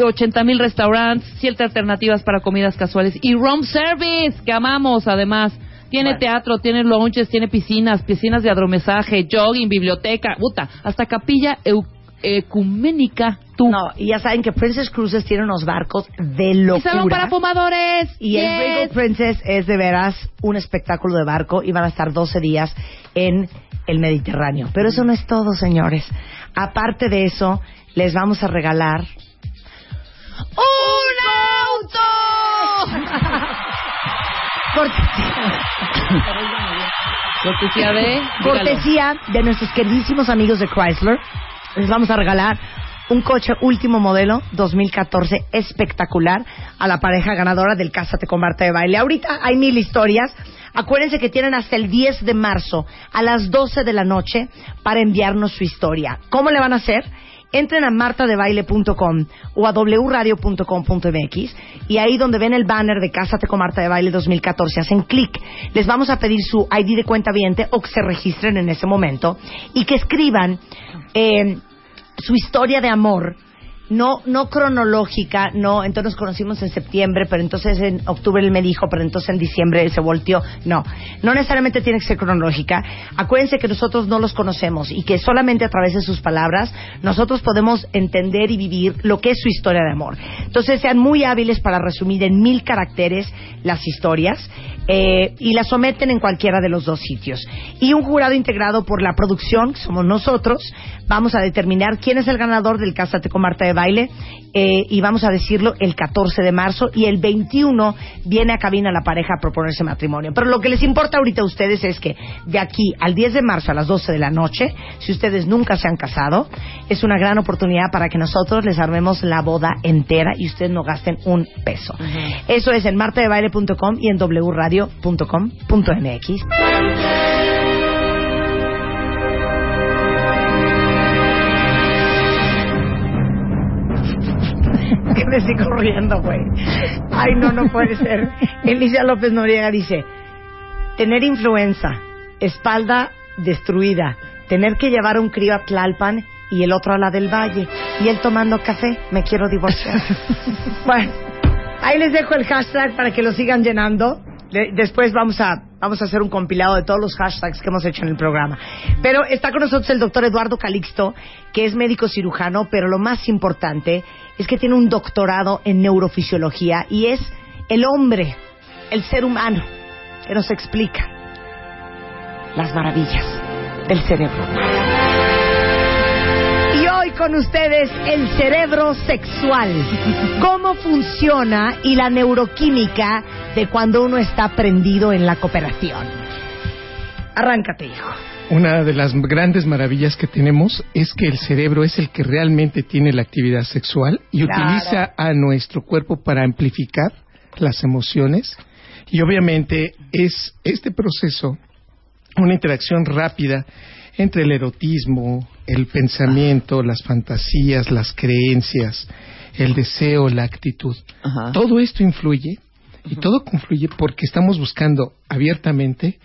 80 mil restaurantes, siete alternativas para comidas casuales y room service, que amamos además. Tiene Bueno. teatro, tiene lounges, tiene piscinas, piscinas de adromesaje, jogging, biblioteca, puta, hasta capilla ecuménica. Tú. No, y ya saben que Princess Cruises tiene unos barcos de y salón locura. para fumadores. Y el Yes. Regal Princess es de veras un espectáculo de barco y van a estar 12 días en el Mediterráneo. Pero eso no es todo, señores. Aparte de eso, les vamos a regalar ¡Un auto! [laughs] cortesía, de... cortesía de nuestros queridísimos amigos de Chrysler. Les vamos a regalar un coche último modelo 2014 espectacular a la pareja ganadora del Cásate con Marta de Baile. Ahorita hay mil historias. Acuérdense que tienen hasta el 10 de marzo a las 12 de la noche para enviarnos su historia. ¿Cómo le van a hacer? Entren a martadebaile.com o a wradio.com.mx y ahí donde ven el banner de Cásate con Marta de Baile 2014 hacen clic. Les vamos a pedir su ID de cuenta viente o que se registren en ese momento y que escriban eh, su historia de amor no, no cronológica, no, entonces nos conocimos en septiembre, pero entonces en octubre él me dijo, pero entonces en diciembre él se volteó. No, no necesariamente tiene que ser cronológica. Acuérdense que nosotros no los conocemos y que solamente a través de sus palabras nosotros podemos entender y vivir lo que es su historia de amor. Entonces sean muy hábiles para resumir en mil caracteres las historias eh, y las someten en cualquiera de los dos sitios. Y un jurado integrado por la producción, que somos nosotros, vamos a determinar quién es el ganador del Cásate con Marta de Baile eh, y vamos a decirlo el 14 de marzo y el 21 viene a cabina la pareja a proponerse matrimonio. Pero lo que les importa ahorita a ustedes es que de aquí al 10 de marzo a las 12 de la noche, si ustedes nunca se han casado, es una gran oportunidad para que nosotros les armemos la boda entera y ustedes no gasten un peso. Eso es en martadebaile.com y en wradio.com.mx. que me sigo riendo, güey. Ay, no, no puede ser. Alicia López Noriega dice, tener influenza, espalda destruida, tener que llevar a un crío a Tlalpan y el otro a la del Valle, y él tomando café, me quiero divorciar. [laughs] bueno, ahí les dejo el hashtag para que lo sigan llenando. De- después vamos a, vamos a hacer un compilado de todos los hashtags que hemos hecho en el programa. Pero está con nosotros el doctor Eduardo Calixto, que es médico cirujano, pero lo más importante es que tiene un doctorado en neurofisiología y es el hombre, el ser humano, que nos explica las maravillas del cerebro. Con ustedes el cerebro sexual. Cómo funciona y la neuroquímica de cuando uno está prendido en la cooperación. Arráncate, hijo. Una de las grandes maravillas que tenemos es que el cerebro es el que realmente tiene la actividad sexual y Claro. utiliza a nuestro cuerpo para amplificar las emociones y obviamente es este proceso una interacción rápida entre el erotismo, el pensamiento, las fantasías, las creencias, el deseo, la actitud. Ajá. Todo esto influye y todo confluye porque estamos buscando abiertamente,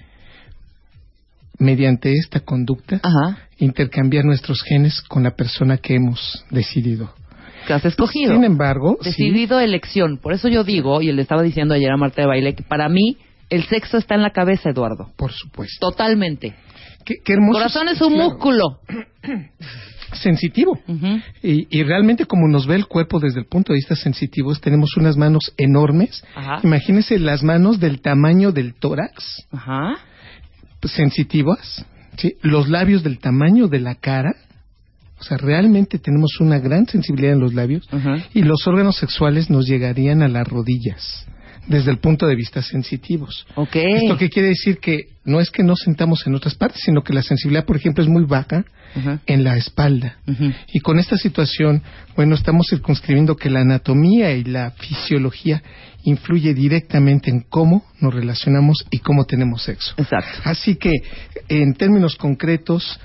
mediante esta conducta, Ajá. intercambiar nuestros genes con la persona que hemos decidido. Que has escogido. Sin embargo, sí, Decidido elección. Por eso yo digo, y le estaba diciendo ayer a Marta de Baile, que para mí el sexo está en la cabeza, Eduardo. por supuesto. Totalmente. Qué, qué hermoso. Corazón es un claro, músculo. [clears throat] Sensitivo. Y, y realmente como nos ve el cuerpo desde el punto de vista sensitivo, tenemos unas manos enormes. Ajá. Imagínense las manos del tamaño del tórax, Ajá. sensitivas, ¿sí? los labios del tamaño de la cara. O sea, realmente tenemos una gran sensibilidad en los labios y los órganos sexuales nos llegarían a las rodillas desde el punto de vista sensitivos. Ok. Esto que quiere decir que no es que no sentamos en otras partes, sino que la sensibilidad, por ejemplo, es muy baja en la espalda. Y con esta situación, bueno, estamos circunscribiendo que la anatomía y la fisiología influye directamente en cómo nos relacionamos y cómo tenemos sexo. Exacto. Así que, en términos concretos,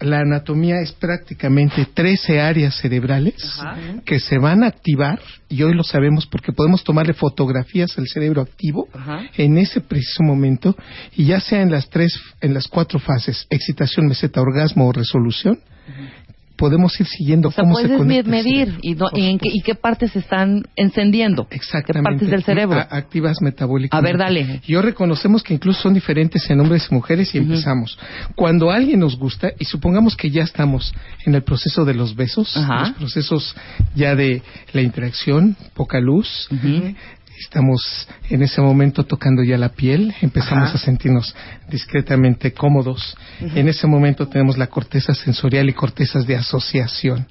la anatomía es prácticamente 13 áreas cerebrales Ajá. que se van a activar, y hoy lo sabemos porque podemos tomarle fotografías al cerebro activo Ajá. en ese preciso momento, y ya sea en las tres, en las cuatro fases, excitación, meseta, orgasmo o resolución, podemos ir siguiendo O sea, cómo se puedes el medir cerebro. y, en qué, y qué partes se están encendiendo. Exactamente. ¿Qué partes del cerebro? A- activas metabólicamente. A ver, dale. Y hoy reconocemos que incluso son diferentes en hombres y mujeres y empezamos. Cuando alguien nos gusta, y supongamos que ya estamos en el proceso de los besos, Ajá. los procesos ya de la interacción, poca luz, Ujú. Estamos en ese momento tocando ya la piel, empezamos Ajá. a sentirnos discretamente cómodos. En ese momento tenemos la corteza sensorial y cortezas de asociación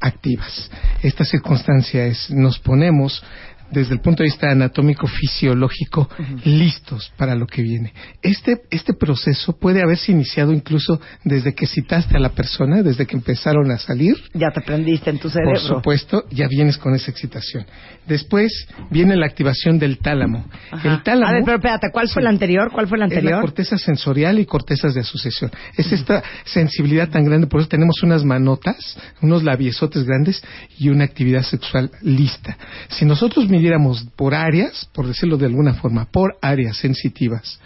activas. Esta circunstancia es, nos ponemos desde el punto de vista anatómico fisiológico listos para lo que viene. Este este proceso puede haberse iniciado incluso desde que citaste a la persona, desde que empezaron a salir, Ya te prendiste en tu por cerebro. supuesto, ya vienes con esa excitación. Después viene la activación del tálamo. Ajá. El tálamo A ver, pero espérate, ¿cuál fue Sí. el anterior? ¿Cuál fue es la anterior? corteza sensorial y cortezas de asociación. Es esta sensibilidad tan grande, por eso tenemos unas manotas, unos labiosotes grandes y una actividad sexual lista. Si nosotros midiéramos por áreas, por decirlo de alguna forma, por áreas sensitivas,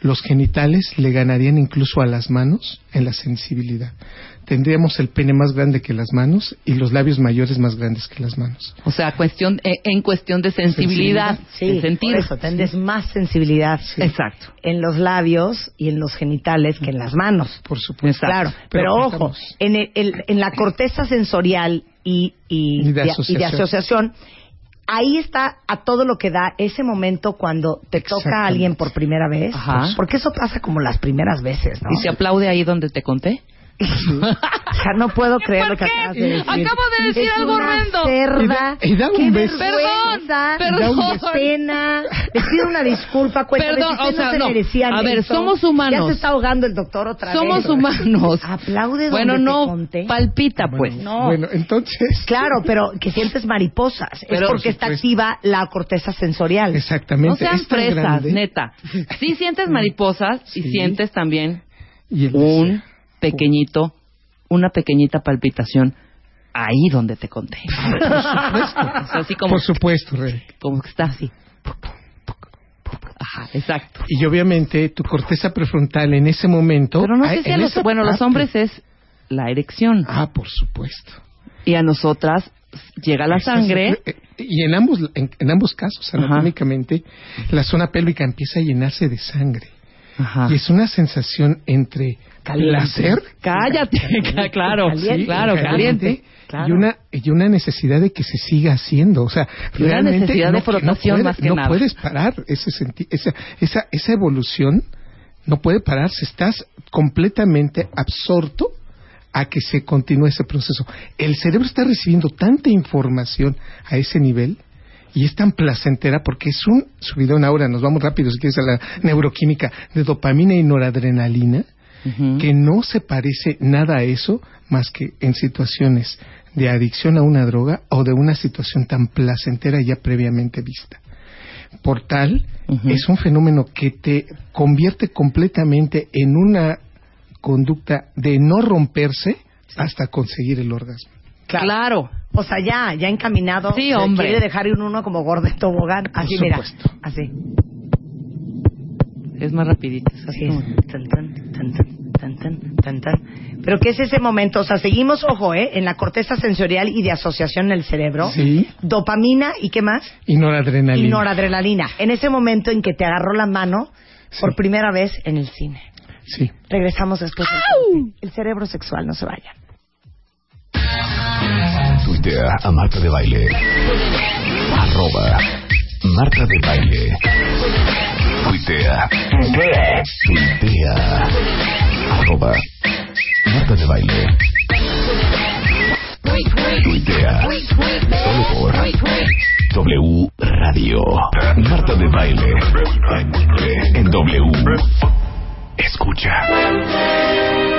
los genitales le ganarían incluso a las manos en la sensibilidad. Tendríamos el pene más grande que las manos y los labios mayores más grandes que las manos. O sea, cuestión, eh, en cuestión de sensibilidad, Sí, de sentir. por eso tendrías más sensibilidad Exacto. en los labios y en los genitales que en las manos. Por supuesto. Claro, pero, Pero ojo, en, el- en la corteza sensorial y, y, Y de y de asociación. Ahí está a todo lo que da ese momento cuando te toca a alguien por primera vez. Ajá. Porque eso pasa como las primeras veces, ¿no? ¿Y se aplaude ahí donde te conté? O sea, no puedo creer lo que acabas de decir. Acabo de decir Es algo una horrendo. cerda. Y da- y da un beso. Perdón, perdón. pena. Les pido una disculpa. Cuéntame, Perdón, si o sea, no se no. merecían A ver, esto. somos humanos. Ya se está ahogando el doctor otra Somos vez. humanos. Aplaude donde Bueno, te no, conté. palpita pues. No. Bueno, entonces. Claro, pero que sientes mariposas. Pero- es porque está activa la corteza sensorial. Exactamente. No sean es tan fresas, grande. neta. Sí sientes mariposas y Sí. sientes también Y un deseo. Pequeñito, una pequeñita palpitación ahí donde te conté. [laughs] O sea, así como, Por supuesto, Rey. como que está así. Ajá, exacto. Y obviamente tu corteza prefrontal en ese momento. Pero no sé si a los, bueno, los hombres es la erección Ah, por supuesto. y a nosotras llega la sangre. eh, Y en ambos, en, en ambos casos, Ajá. anatómicamente, la zona pélvica empieza a llenarse de sangre. Ajá. Y es una sensación entre Caliente. placer. Cállate, [laughs] claro, Caliente. claro, caliente. Claro. Y una, y una necesidad de que se siga haciendo. O sea, Y una realmente de no, no puede- más que no nada. puedes parar ese senti- esa, esa, esa evolución. No puede pararse. Estás completamente absorto a que se continúe ese proceso. El cerebro está recibiendo tanta información a ese nivel y es tan placentera porque es un subidón ahora, nos vamos rápido si quieres a la neuroquímica de dopamina y noradrenalina Que no se parece nada a eso más que en situaciones de adicción a una droga o de una situación tan placentera ya previamente vista. Por tal, es un fenómeno que te convierte completamente en una conducta de no romperse hasta conseguir el orgasmo. Claro. O sea, ya, ya encaminado. Sí, hombre. Quiere dejar ir uno como gordo de tobogán. Así, mira. supuesto. Así. Es más rapidito. es Así es. como- Tan, tan, tan, tan, tan, tan, tan, tan. Pero ¿qué es ese momento? O sea, seguimos, ojo, ¿eh? En la corteza sensorial y de asociación en el cerebro. Sí. Dopamina y qué más? Y noradrenalina. Y noradrenalina. En ese momento en que te agarró la mano por primera vez en el cine. Sí. Regresamos después del. El cerebro sexual, no se vaya. Tuitea a Marta de Baile. Arroba Marta de Baile. Tuitea. Tuitea. Arroba Marta de Baile. Tuitea. Solo por W Radio. Marta de Baile. En W. Escucha.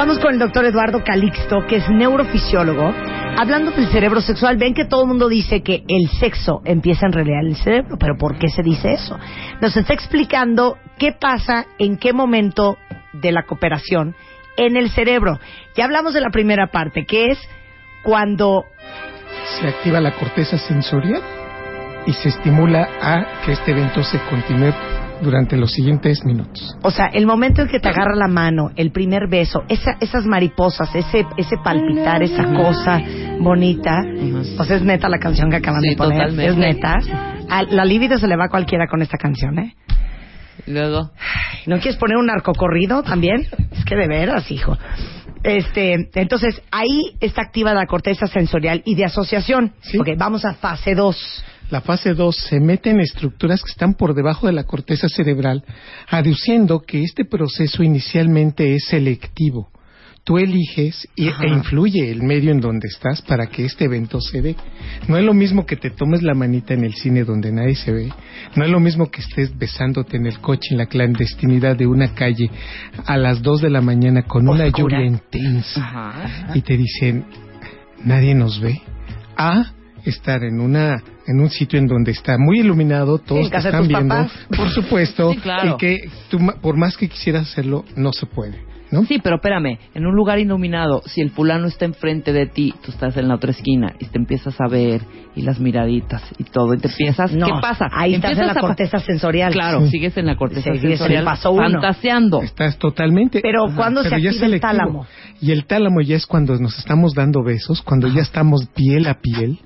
Estamos con el doctor Eduardo Calixto, que es neurofisiólogo, hablando del cerebro sexual. Ven que todo el mundo dice que el sexo empieza en realidad en el cerebro, pero ¿por qué se dice eso? Nos está explicando qué pasa en qué momento de la cooperación en el cerebro. Ya hablamos de la primera parte, que es cuando Se activa la corteza sensorial y se estimula a que este evento se continúe durante los siguientes minutos. O sea, el momento en que te agarra la mano, el primer beso, esa, esas mariposas, ese, ese palpitar, esa cosa bonita. O sea, es neta la canción que acaban Sí, de poner. totalmente. Es neta. A la libido se le va a cualquiera con esta canción, ¿eh? Luego. ¿No quieres poner un narcocorrido también? Es que de veras, hijo. Este, entonces, ahí está activa la corteza sensorial y de asociación. Sí. Ok, vamos a fase 2. La fase 2 se mete en estructuras que están por debajo de la corteza cerebral, aduciendo que este proceso inicialmente es selectivo. Tú eliges y, e influye el medio en donde estás para que este evento se dé. No es lo mismo que te tomes la manita en el cine donde nadie se ve. No es lo mismo que estés besándote en el coche en la clandestinidad de una calle a las 2 de la mañana con una lluvia intensa Ajá. y te dicen nadie nos ve a estar en una en un sitio en donde está muy iluminado todos te están viendo papás. [laughs] por supuesto Sí, claro. y que tú ma- por más que quisieras hacerlo no se puede ¿no? Sí, pero espérame, en un lugar iluminado, si el fulano está enfrente de ti, tú estás en la otra esquina y te empiezas a ver y las miraditas y todo, y te piensas, No, ¿qué pasa? ahí estás en Empiezas la corteza sensorial. Claro, Sí. sigues en la corteza el sensorial, paso uno. fantaseando. Estás totalmente. Pero ¿cuándo se pero activa el tálamo? Y el tálamo ya es cuando nos estamos dando besos, cuando ya estamos piel a piel,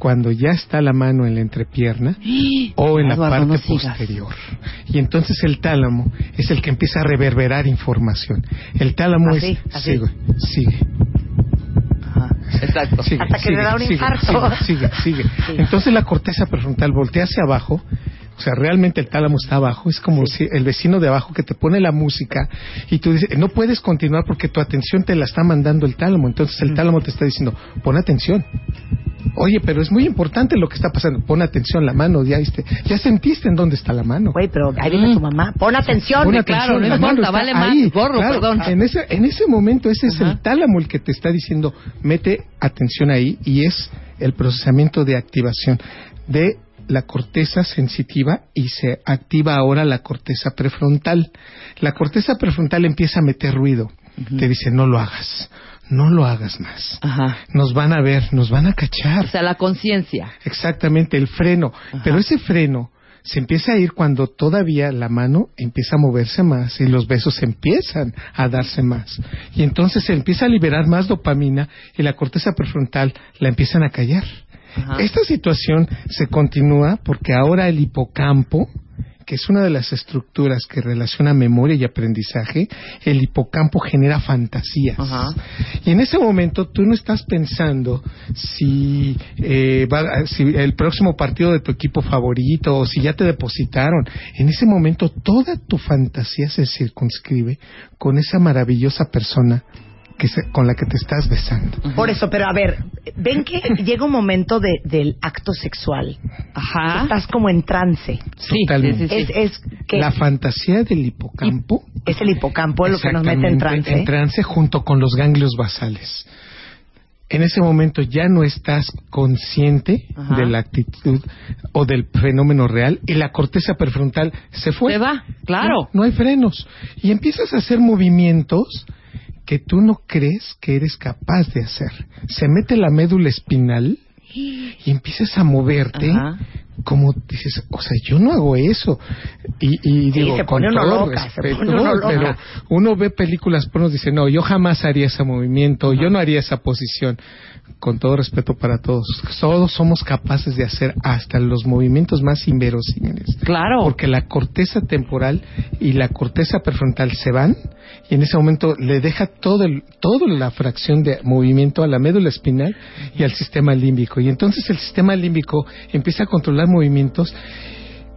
cuando ya está la mano en la entrepierna [gasps] o en la Eduardo, parte no posterior. Y entonces el tálamo es el que empieza a reverberar información. El tálamo Así, es así. sigue, sigue, Ajá, exacto. sigue, Hasta que sigue, le da un sigue, infarto. Sigue, sigue, sigue. [laughs] Entonces la corteza prefrontal voltea hacia abajo. O sea, realmente el tálamo está abajo. Es como si el vecino de abajo que te pone la música y tú dices, no puedes continuar porque tu atención te la está mandando el tálamo. Entonces el tálamo te está diciendo, pon atención. Oye, pero es muy importante lo que está pasando. Pon atención, la mano, ya viste, ya sentiste en dónde está la mano. Güey, pero ahí viene tu mamá. Pon atención. Pon claro, no importa, vale más, gorro, Claro, perdón. En ese, en ese momento ese es el tálamo el que te está diciendo, mete atención ahí y es el procesamiento de activación de la corteza sensitiva y se activa ahora la corteza prefrontal. La corteza prefrontal empieza a meter ruido. Te dice, no lo hagas, no lo hagas más. Ajá. Nos van a ver, nos van a cachar. O sea, la conciencia. Exactamente, el freno. Pero ese freno se empieza a ir cuando todavía la mano empieza a moverse más y los besos empiezan a darse más. Y entonces se empieza a liberar más dopamina y la corteza prefrontal la empiezan a callar. Ajá. Esta situación se continúa porque ahora el hipocampo, que es una de las estructuras que relaciona memoria y aprendizaje, el hipocampo genera fantasías. Ajá. Y en ese momento tú no estás pensando si, eh, va- si el próximo partido de tu equipo favorito o si ya te depositaron. En ese momento toda tu fantasía se circunscribe con esa maravillosa persona que se- con la que te estás besando. Por eso, pero a ver, ven que [laughs] llega un momento de, del acto sexual. Ajá. Estás como en trance. Sí, Totalmente. sí, sí, sí. Es, es que La fantasía del hipocampo es el hipocampo lo que nos mete en trance. En trance junto con los ganglios basales. En ese momento ya no estás consciente Ajá. de la actitud o del fenómeno real y la corteza prefrontal se fue. Se va, claro. No, no hay frenos. Y empiezas a hacer movimientos que tú no crees que eres capaz de hacer. Se mete la médula espinal y empiezas a moverte Ajá. Como dices, o sea, yo no hago eso. Y, y Sí, digo, se con pone uno todo loca, se pone uno loca. pero uno ve películas porno y dice, no, yo jamás haría ese movimiento, yo no haría esa posición. Con todo respeto para todos, todos somos capaces de hacer hasta los movimientos más inverosímiles. Claro. Porque la corteza temporal y la corteza prefrontal se van y en ese momento le deja todo el, toda la fracción de movimiento a la médula espinal y al sistema límbico. Y entonces el sistema límbico empieza a controlar movimientos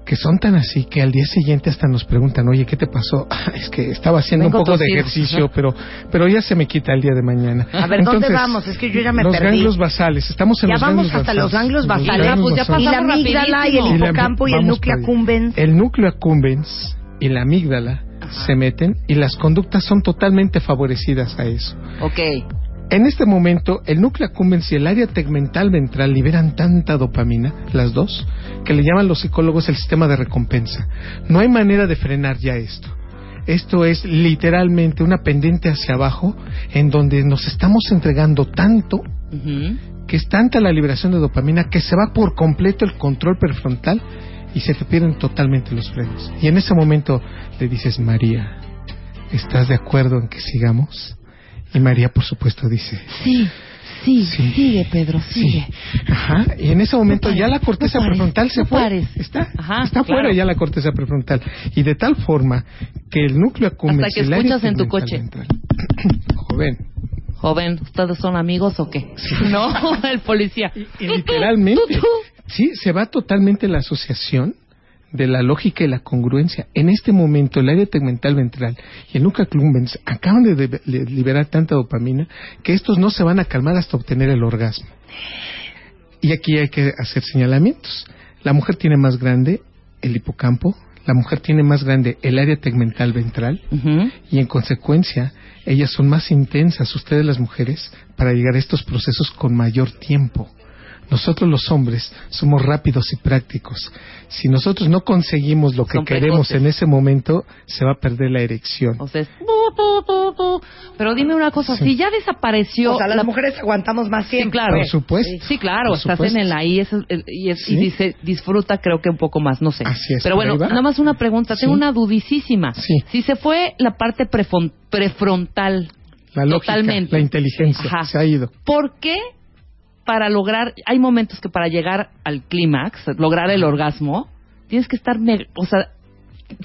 que son tan así que al día siguiente hasta nos preguntan, oye, ¿qué te pasó? [laughs] "Ah, es que estaba haciendo Vengo un poco de tosido". ejercicio, Ajá. pero, pero ya se me quita el día de mañana. A ver, ¿dónde vamos? Es que yo ya me los perdí. ganglios basales, estamos en Ya los vamos ganglios hasta los basales. ganglios Los basales. Ya, pues, ya basales. y la amígdala y el rapidísimo. Y la- hipocampo y el vamos núcleo accumbens. El núcleo accumbens y la amígdala se meten y las conductas son totalmente favorecidas a eso. Ok. En este momento, el núcleo accumbens y el área tegmental ventral liberan tanta dopamina, las dos, que le llaman los psicólogos el sistema de recompensa. No hay manera de frenar ya esto. Esto es literalmente una pendiente hacia abajo en donde nos estamos entregando tanto que es tanta la liberación de dopamina que se va por completo el control prefrontal y se te pierden totalmente los frenos. Y en ese momento le dices, María, ¿estás de acuerdo en que sigamos? Y María, por supuesto, dice, Sí, sí, Sí. sigue, Pedro, sigue. Ajá, y en ese momento No ya la corteza no prefrontal se fue. Está, Ajá, está fuera ya la corteza prefrontal. Y de tal forma que el núcleo accumbens Hasta que escuchas en tu coche. [clears throat] Joven. Joven, ¿ustedes son amigos o qué? [laughs] No, [laughs] el policía. Y literalmente, sí, se va totalmente la asociación de la lógica y la congruencia. En este momento, el área tegmental ventral y el núcleo accumbens acaban de, liberar tanta dopamina que estos no se van a calmar hasta obtener el orgasmo. Y aquí hay que hacer señalamientos. La mujer tiene más grande el hipocampo, la mujer tiene más grande el área tegmental ventral y en consecuencia ellas son más intensas, ustedes las mujeres, para llegar a estos procesos con mayor tiempo. Nosotros los hombres somos rápidos y prácticos. Si nosotros no conseguimos lo que Son queremos precoces. en ese momento, se va a perder la erección. O sea, es bu, bu, bu, bu. Pero dime una cosa, Sí. si ya desapareció... O sea, las la- mujeres aguantamos más Sí, tiempo. claro. Por supuesto. Sí, claro, Por estás supuesto. en el ahí es- y, es- y Sí. dice, disfruta creo que un poco más, no sé. Así es, Pero bueno, nada más una pregunta, tengo una dudicísima. Sí. Si se fue la parte prefrontal, La lógica, totalmente. la inteligencia Ajá. se ha ido. ¿por qué para lograr, hay momentos que para llegar al clímax, lograr el orgasmo, tienes que estar, o sea,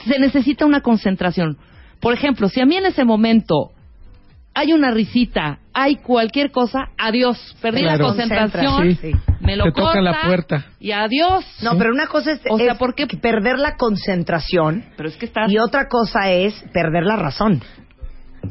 se necesita una concentración. Por ejemplo, si a mí en ese momento hay una risita, hay cualquier cosa, adiós, perdí Claro. la concentración, Sí. me lo Te toca la puerta. y adiós. No, pero una cosa es, O sea, es ¿por qué? perder la concentración Pero es que estás... y otra cosa es perder la razón.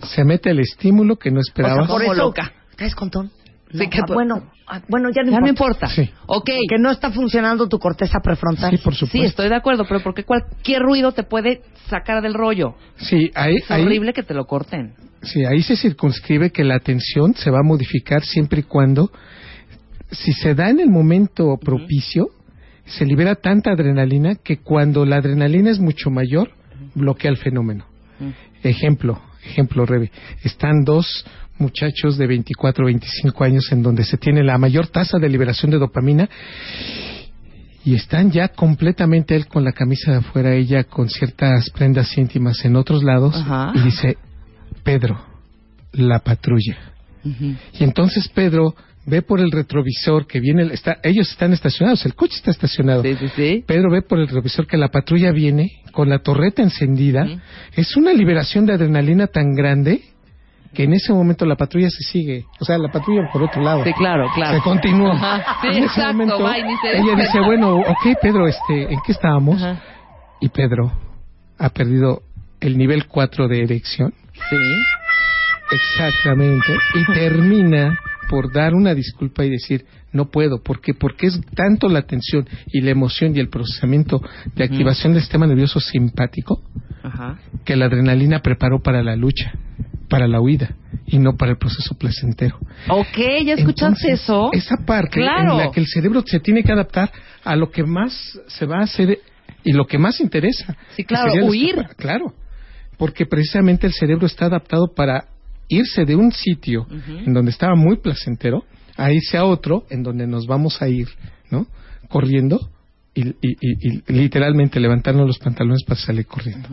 Se mete el estímulo que no O sea, esperabas. por Como eso, loca. ¿Traes contón? Ah, bueno, ah, bueno, ya no ya no importa. Sí. Ok. Que no está funcionando tu corteza prefrontal. Sí, por supuesto. Sí, estoy de acuerdo, pero porque cualquier ruido te puede sacar del rollo. Sí, ahí, Es ahí- horrible que te lo corten. sí, ahí se circunscribe que la atención se va a modificar siempre y cuando, si se da en el momento propicio, se libera tanta adrenalina que cuando la adrenalina es mucho mayor, bloquea el fenómeno. Ejemplo, ejemplo, Rebe. Están dos muchachos de 24 o 25 años en donde se tiene la mayor tasa de liberación de dopamina y están ya completamente él con la camisa de afuera, ella con ciertas prendas íntimas en otros lados Ajá. y dice, Pedro, la patrulla. Y entonces Pedro ve por el retrovisor que viene, el- está, ellos están estacionados, el coche está estacionado. Sí, sí, sí. Pedro ve por el retrovisor que la patrulla viene con la torreta encendida. Es una liberación de adrenalina tan grande que en ese momento la patrulla se sigue. O sea, la patrulla por otro lado. Sí, claro, claro. Se continúa. Ajá, sí, En ese momento, va ella dice, bueno, ok, Pedro, este, ¿en qué estábamos? Ajá. Y Pedro ha perdido el nivel 4 de erección. Sí. Exactamente. Y [laughs] termina por dar una disculpa y decir, no puedo. ¿Por qué? Porque es tanto la tensión y la emoción y el procesamiento de activación del sistema nervioso simpático Ajá. que la adrenalina preparó para la lucha, para la huida y no para el proceso placentero. Ok, ¿ya escuchaste Entonces, eso? Esa parte Claro. en la que el cerebro se tiene que adaptar a lo que más se va a hacer y lo que más interesa. Sí, claro, huir. Claro, porque precisamente el cerebro está adaptado para irse de un sitio en donde estaba muy placentero a irse a otro en donde nos vamos a ir, ¿no? Corriendo y, y- y- y literalmente levantarnos los pantalones para salir corriendo.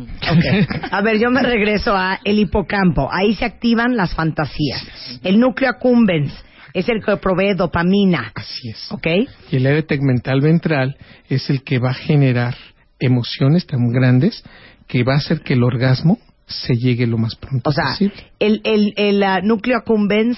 A ver, yo me regreso a el hipocampo. Ahí se activan las fantasías. El núcleo accumbens es el que provee dopamina. Así es. ¿Ok? Y el área tegmental ventral es el que va a generar emociones tan grandes que va a hacer que el orgasmo se llegue lo más pronto O sea, posible. el, el, el ah, núcleo accumbens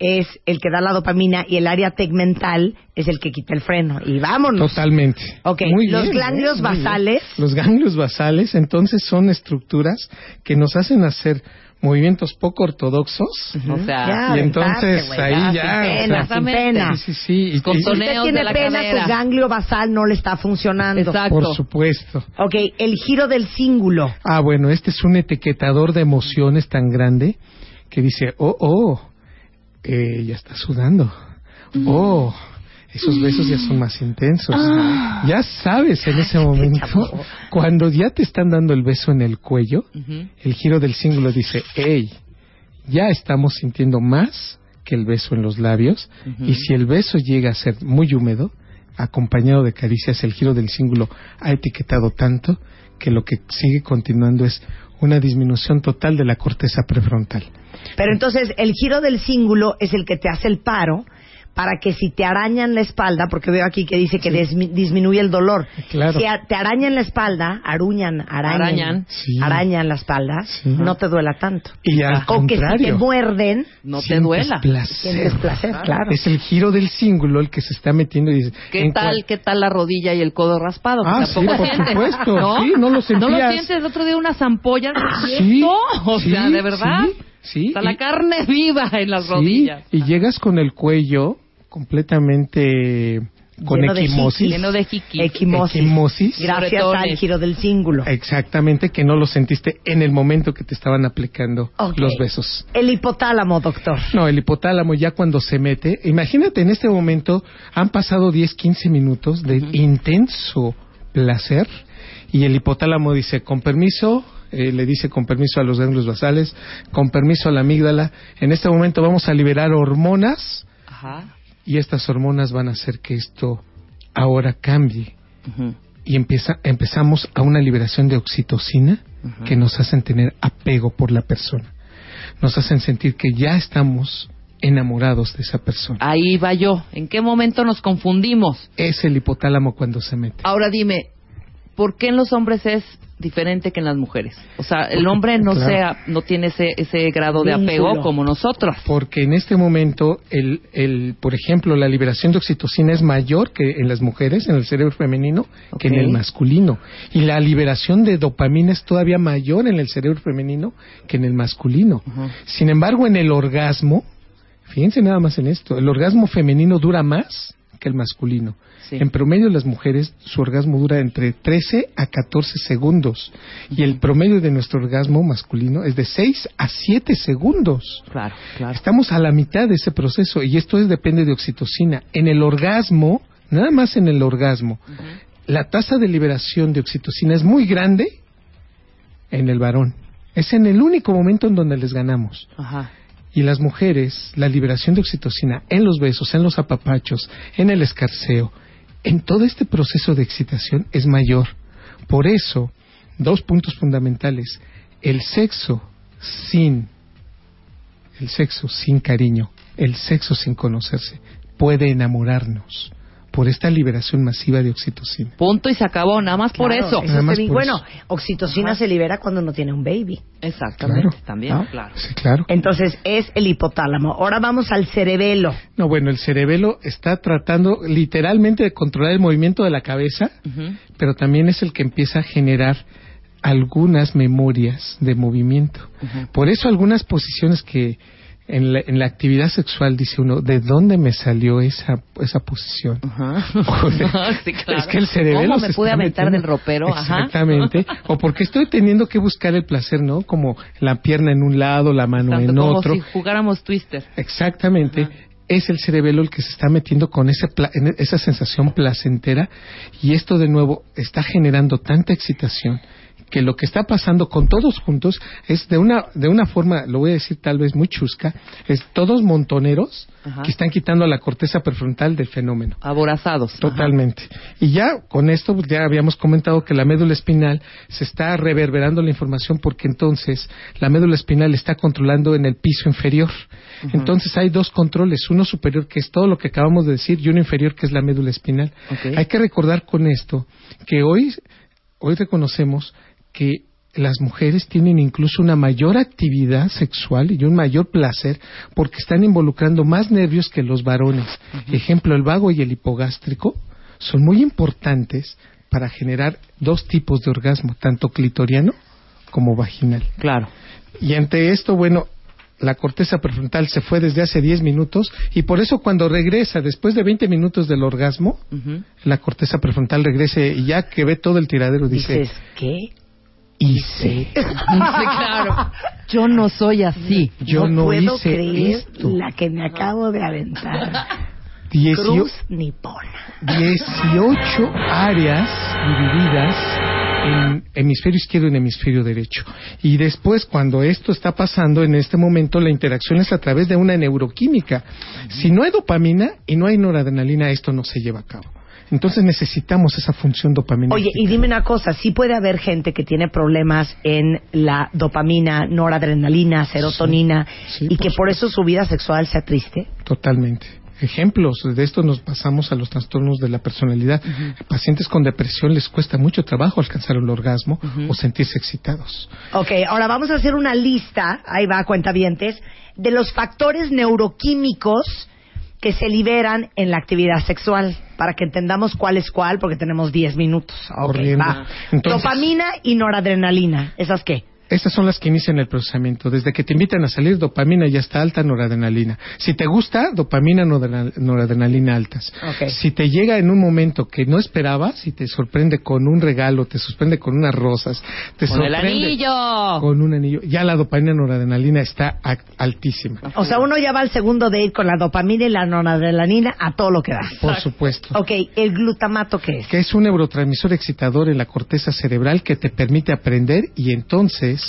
es el que da la dopamina y el área tegmental es el que quita el freno. Y vámonos. Totalmente. Ok, Muy los bien, ganglios ¿eh? Muy bien. basales. Los ganglios basales, entonces, son estructuras que nos hacen hacer movimientos poco ortodoxos. O sea, Ya, y entonces güey, ahí ya, sin o pena, sea, sin pena. Sí, sí, sí. Y- Si usted tiene de la pena, cadera. su ganglio basal no le está funcionando. Exacto. por supuesto. Ok, el giro del cíngulo. Ah, bueno, este es un etiquetador de emociones tan grande que dice, oh, oh, eh, ya está sudando. Oh, esos besos ya son más intensos. Ya sabes en ese momento, cuando ya te están dando el beso en el cuello, el giro del cíngulo dice, hey, ya estamos sintiendo más que el beso en los labios. Y si el beso llega a ser muy húmedo, acompañado de caricias, el giro del cíngulo ha etiquetado tanto que lo que sigue continuando es una disminución total de la corteza prefrontal. Pero entonces el giro del cíngulo es el que te hace el paro para que si te arañan la espalda, porque veo aquí que dice que dismi- disminuye el dolor. Claro. Si a- te arañan la espalda, aruñan, arañan, Arañan. Sí. arañan la espalda, Sí. no te duela tanto. Y al o que si te muerden, no te duela. placer. placer, claro. Es el giro del cíngulo el que se está metiendo y dice, ¿Qué tal, cual- qué tal la rodilla y el codo raspado? Ah, sí, por sientes, supuesto. ¿no? Sí, no lo ¿No lo sentías. sientes el otro día unas ampollas? ¿Y Sí, esto? O sí, sea, de verdad. Sí. Está la Y- carne [laughs] viva en las Sí, rodillas. y llegas con el cuello completamente con Lleno de equimosis. jiquis. Lleno de. Equimosis. Equimosis. Gracias al giro del cíngulo. Exactamente, que no lo sentiste en el momento que te estaban aplicando los besos. El hipotálamo, doctor. No, el hipotálamo ya cuando se mete, imagínate en este momento han pasado 10, 15 minutos de intenso placer y el hipotálamo dice, con permiso, eh, le dice con permiso a los ganglios basales, con permiso a la amígdala, en este momento vamos a liberar hormonas Ajá. y estas hormonas van a hacer que esto ahora cambie y empieza, empezamos a una liberación de oxitocina que nos hacen tener apego por la persona. Nos hacen sentir que ya estamos enamorados de esa persona. Ahí va yo. ¿En qué momento nos confundimos? Es el hipotálamo cuando se mete. Ahora dime, ¿por qué en los hombres es diferente que en las mujeres? O sea, el hombre no Claro. sea, no tiene ese, ese grado de Vínculo. apego como nosotros. Porque en este momento, el, el, por ejemplo, la liberación de oxitocina es mayor que en las mujeres, en el cerebro femenino, que en el masculino. Y la liberación de dopamina es todavía mayor en el cerebro femenino que en el masculino. Sin embargo, en el orgasmo, fíjense nada más en esto, el orgasmo femenino dura más que el masculino. Sí. En promedio las mujeres su orgasmo dura entre 13 a 14 segundos y el promedio de nuestro orgasmo masculino es de 6 a 7 segundos. Claro, claro. Estamos a la mitad de ese proceso y esto es, depende de oxitocina. En el orgasmo, nada más en el orgasmo, la tasa de liberación de oxitocina es muy grande en el varón. Es en el único momento en donde les ganamos. Ajá. Y las mujeres, la liberación de oxitocina en los besos, en los apapachos, en el escarceo, en todo este proceso de excitación es mayor. Por eso, dos puntos fundamentales. El sexo sin, el sexo sin cariño, el sexo sin conocerse, puede enamorarnos por esta liberación masiva de oxitocina. Punto y se acabó, nada más por eso. Nada más está bien. por bueno, eso. oxitocina Ajá. se libera cuando no tiene un baby. Exactamente, Claro. también, ¿No? claro. Sí, claro. Entonces es el hipotálamo. Ahora vamos al cerebelo. No, bueno, el cerebelo está tratando literalmente de controlar el movimiento de la cabeza, pero también es el que empieza a generar algunas memorias de movimiento. Por eso algunas posiciones que en la, en la actividad sexual dice uno, ¿de dónde me salió esa, esa posición? Ajá. [laughs] [laughs] Sí, claro. Es que el cerebelo ¿Cómo se me pude aventar metiendo. del ropero? Ajá. Exactamente. O porque estoy teniendo que buscar el placer, ¿no? Como la pierna en un lado, la mano Tanto en como otro. si jugáramos Twister. Exactamente. Es el cerebelo el que se está metiendo con ese pla- en esa sensación placentera y esto de nuevo está generando tanta excitación que lo que está pasando con todos juntos es de una de una forma, lo voy a decir tal vez muy chusca, es todos montoneros Ajá. que están quitando la corteza prefrontal del fenómeno. Aborazados. Totalmente. Y ya con esto pues, ya habíamos comentado que la médula espinal se está reverberando la información porque entonces la médula espinal está controlando en el piso inferior. Entonces hay dos controles, uno superior que es todo lo que acabamos de decir y uno inferior que es la médula espinal. Hay que recordar con esto que hoy hoy reconocemos que las mujeres tienen incluso una mayor actividad sexual y un mayor placer porque están involucrando más nervios que los varones. Ejemplo, el vago y el hipogástrico son muy importantes para generar dos tipos de orgasmo, tanto clitoriano como vaginal. Claro. Y ante esto, bueno, la corteza prefrontal se fue desde hace 10 minutos y por eso cuando regresa después de 20 minutos del orgasmo, la corteza prefrontal regrese y ya que ve todo el tiradero dice, Dices, ¿qué? Hice, [laughs] claro. Yo no soy así. yo no, puedo hice creer esto. la que me acabo de aventar. Diecio- Cruz nipona. 18 áreas divididas en hemisferio izquierdo y en hemisferio derecho. Y después, cuando esto está pasando, en este momento la interacción es a través de una neuroquímica. Si no hay dopamina y no hay noradrenalina, esto no se lleva a cabo. Entonces necesitamos esa función dopamina. Oye, y dime una cosa, sí puede haber gente que tiene problemas en la dopamina, noradrenalina, serotonina, Sí, y por que por eso su vida sexual sea triste. Totalmente. Ejemplos de esto nos pasamos a los trastornos de la personalidad. Pacientes con depresión les cuesta mucho trabajo alcanzar el orgasmo o sentirse excitados. Ok, ahora vamos a hacer una lista, ahí va, cuentavientes, de los factores neuroquímicos que se liberan en la actividad sexual, para que entendamos cuál es cuál, porque tenemos 10 minutos. Ok, Corriendo. va. Entonces- Dopamina y noradrenalina, ¿esas qué? Estas son las que inician el procesamiento. Desde que te invitan a salir, dopamina ya está alta, noradrenalina. Si te gusta, dopamina, noradrenal- noradrenalina altas. Ok. Si te llega en un momento que no esperabas, si te sorprende con un regalo, te sorprende con unas rosas, te Con el sorprende anillo. con un anillo, ya la dopamina, noradrenalina está altísima. O sea, uno ya va al segundo date con la dopamina y la noradrenalina a todo lo que da. Por supuesto. Ok, ¿el glutamato qué es? que es un neurotransmisor excitador en la corteza cerebral que te permite aprender y entonces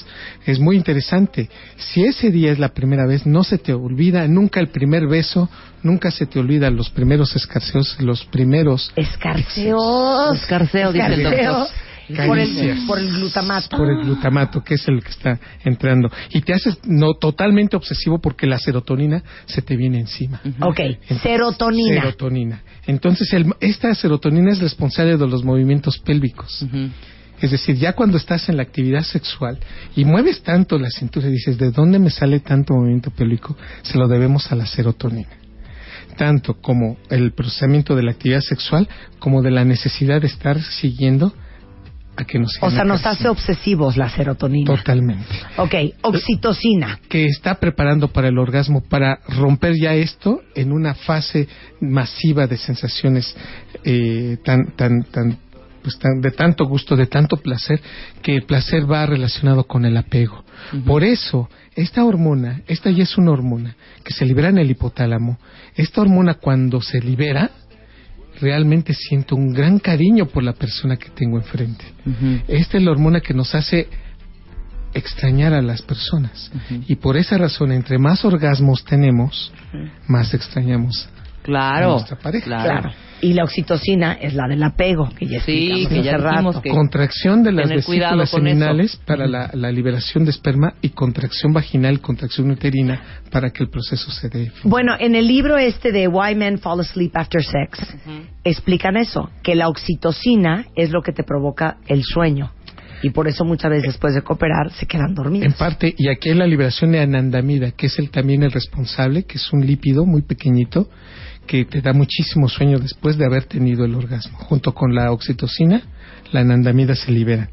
es muy interesante. Si ese día es la primera vez, no se te olvida nunca el primer beso, nunca se te olvida los primeros escarceos, los primeros Escarceos. Escarceo, dice el doctor. Por el, Caricias. por el glutamato. por el glutamato, que es el que está entrando. Y te haces no totalmente obsesivo porque la serotonina se te viene encima. Ok, Entonces, serotonina. Serotonina. Entonces, el- esta serotonina es responsable de los movimientos pélvicos. Es decir, ya cuando estás en la actividad sexual y mueves tanto la cintura y dices, ¿de dónde me sale tanto movimiento pélvico? Se lo debemos a la serotonina. Tanto como el procesamiento de la actividad sexual, como de la necesidad de estar siguiendo a que nos O sea, nos hace obsesivos la serotonina. Totalmente. Ok, oxitocina. que está preparando para el orgasmo, para romper ya esto en una fase masiva de sensaciones eh, tan, tan, tan, pues tan, de tanto gusto, de tanto placer, que el placer va relacionado con el apego. Por eso, esta hormona, esta ya es una hormona que se libera en el hipotálamo. Esta hormona cuando se libera, realmente siento un gran cariño por la persona que tengo enfrente. Esta es la hormona que nos hace extrañar a las personas. Y por esa razón, entre más orgasmos tenemos, más extrañamos a Claro. nuestra pareja. Claro. Y la oxitocina es la del apego, que ya Sí, explicamos que ya rato. que- Contracción de las vesículas eso. seminales para la, la liberación de esperma y contracción vaginal, contracción uterina para que el proceso se dé. Bueno, en el libro este de Why Men Fall Asleep After Sex, explican eso, que la oxitocina es lo que te provoca el sueño. Y por eso muchas veces después de cooperar se quedan dormidos. En parte, y aquí hay la liberación de anandamida, que es el, también el responsable, que es un lípido muy pequeñito, que te da muchísimo sueño después de haber tenido el orgasmo. Junto con la oxitocina, la anandamida se libera.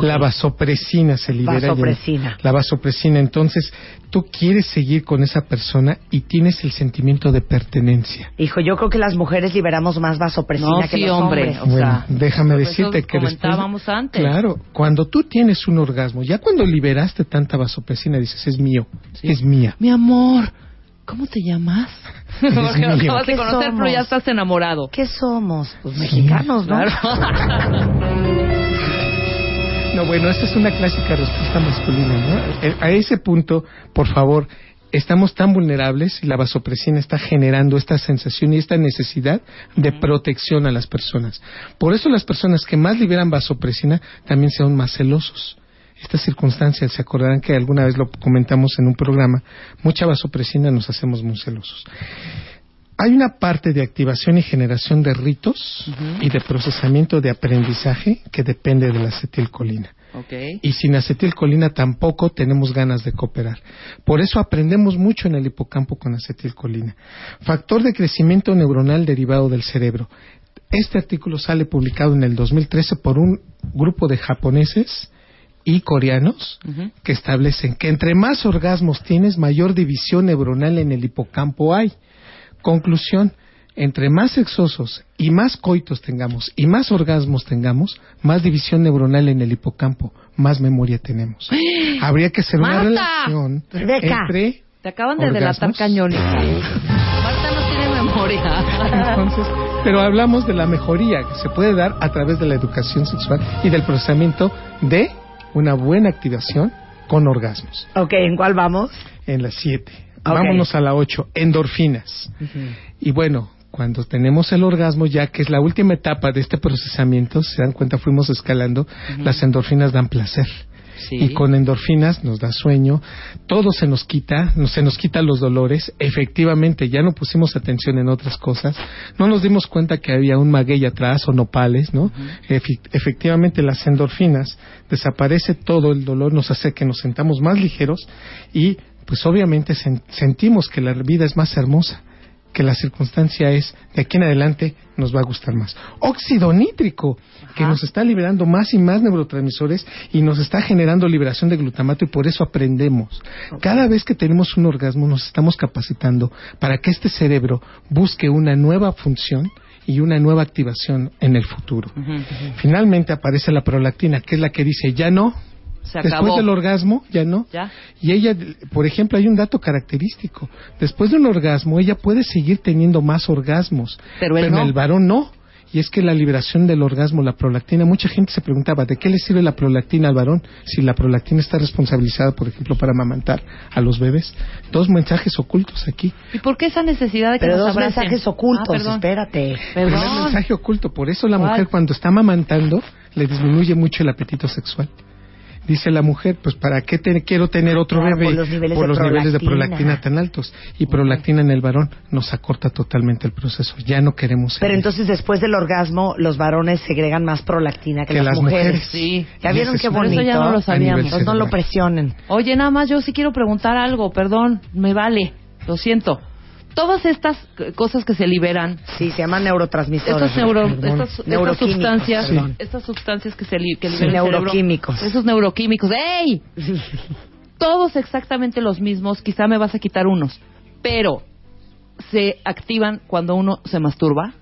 La vasopresina se libera. el- Vasopresina. La vasopresina. Entonces, tú quieres seguir con esa persona y tienes el sentimiento de pertenencia. Hijo, yo creo que las mujeres liberamos más vasopresina No, que sí, los hombre. hombres. O bueno, sea, déjame decirte que después... comentábamos antes. Claro, cuando tú tienes un orgasmo, ya cuando liberaste tanta vasopresina, dices, es mío, es mía. Mi amor, ¿cómo te llamas? Porque [laughs] no acabas de ¿Qué conocer, pero somos? ya estás enamorado. ¿Qué somos? Pues mexicanos, ¿no? [laughs] No, bueno, esa es una clásica respuesta masculina, ¿no? Eh, A ese punto, por favor, estamos tan vulnerables y la vasopresina está generando esta sensación y esta necesidad de protección a las personas. Por eso las personas que más liberan vasopresina también son más celosos. Estas circunstancias, se acordarán que alguna vez lo comentamos en un programa, mucha vasopresina nos hacemos muy celosos. Hay una parte de activación y generación de ritos y de procesamiento de aprendizaje que depende de la acetilcolina. Ok. Y sin acetilcolina tampoco tenemos ganas de cooperar. Por eso aprendemos mucho en el hipocampo con acetilcolina. Factor de crecimiento neuronal derivado del cerebro. Este artículo sale publicado en el 2013 por un grupo de japoneses y coreanos que establecen que entre más orgasmos tienes, mayor división neuronal en el hipocampo hay. Conclusión, entre más sexosos y más coitos tengamos y más orgasmos tengamos, más división neuronal en el hipocampo, más memoria tenemos. [gasps] Habría que hacer una ¡Marta! relación Rebeca. entre Te acaban de delatar ¿Orgasmos? cañón. Marta no tiene memoria. entonces, pero hablamos de la mejoría que se puede dar a través de la educación sexual y del procesamiento de una buena activación con orgasmos. Ok, ¿en cuál vamos? En las 7. Ok. Vámonos a la 8, endorfinas. Y bueno, cuando tenemos el orgasmo, ya que es la última etapa de este procesamiento, se dan cuenta, fuimos escalando, las endorfinas dan placer. Sí. Y con endorfinas nos da sueño, todo se nos quita, no- se nos quitan los dolores, efectivamente ya no pusimos atención en otras cosas, no nos dimos cuenta que había un maguey atrás o nopales, ¿no? Efectivamente las endorfinas, desaparece todo el dolor, nos hace que nos sentamos más ligeros y pues obviamente sen- sentimos que la vida es más hermosa que la circunstancia es de aquí en adelante nos va a gustar más. Óxido nítrico, que nos está liberando más y más neurotransmisores y nos está generando liberación de glutamato y por eso aprendemos. Cada vez que tenemos un orgasmo nos estamos capacitando para que este cerebro busque una nueva función y una nueva activación en el futuro. Finalmente aparece la prolactina, que es la que dice, ya no, Se Después acabó. del orgasmo, ya no. Ya. Y ella, por ejemplo, hay un dato característico. Después de un orgasmo, ella puede seguir teniendo más orgasmos. Pero él en no. el varón no. Y es que la liberación del orgasmo, la prolactina, mucha gente se preguntaba, ¿de qué le sirve la prolactina al varón si la prolactina está responsabilizada, por ejemplo, para amamantar a los bebés? Dos mensajes ocultos aquí. ¿Y por qué esa necesidad de que Pero nos dos abracen? mensajes ocultos, Ah, perdón. espérate. Primer Perdón. mensaje oculto. Por eso la ¿Cuál? mujer cuando está amamantando le disminuye mucho el apetito sexual. Dice la mujer, pues ¿para qué te- quiero tener otro Claro, bebé por los niveles por de los niveles de prolactina. tan altos? Y prolactina en el varón nos acorta totalmente el proceso. Ya no queremos Pero entonces después del orgasmo los varones segregan más prolactina que, Que las mujeres. Sí. ¿Ya Y vieron qué Por eso bonito? ya no lo sabíamos. no lo presionen. Oye, nada más yo sí quiero preguntar algo, perdón, me vale, lo siento. Todas estas cosas que se liberan, Sí, se llaman neurotransmisores. estas, neuro, estas, estas sustancias, perdón. estas sustancias que se, li- que Sí, liberan el cerebro, neuroquímicos. esos neuroquímicos, ¡ey! [laughs] Todos exactamente los mismos, quizá me vas a quitar unos, pero se activan cuando uno se masturba,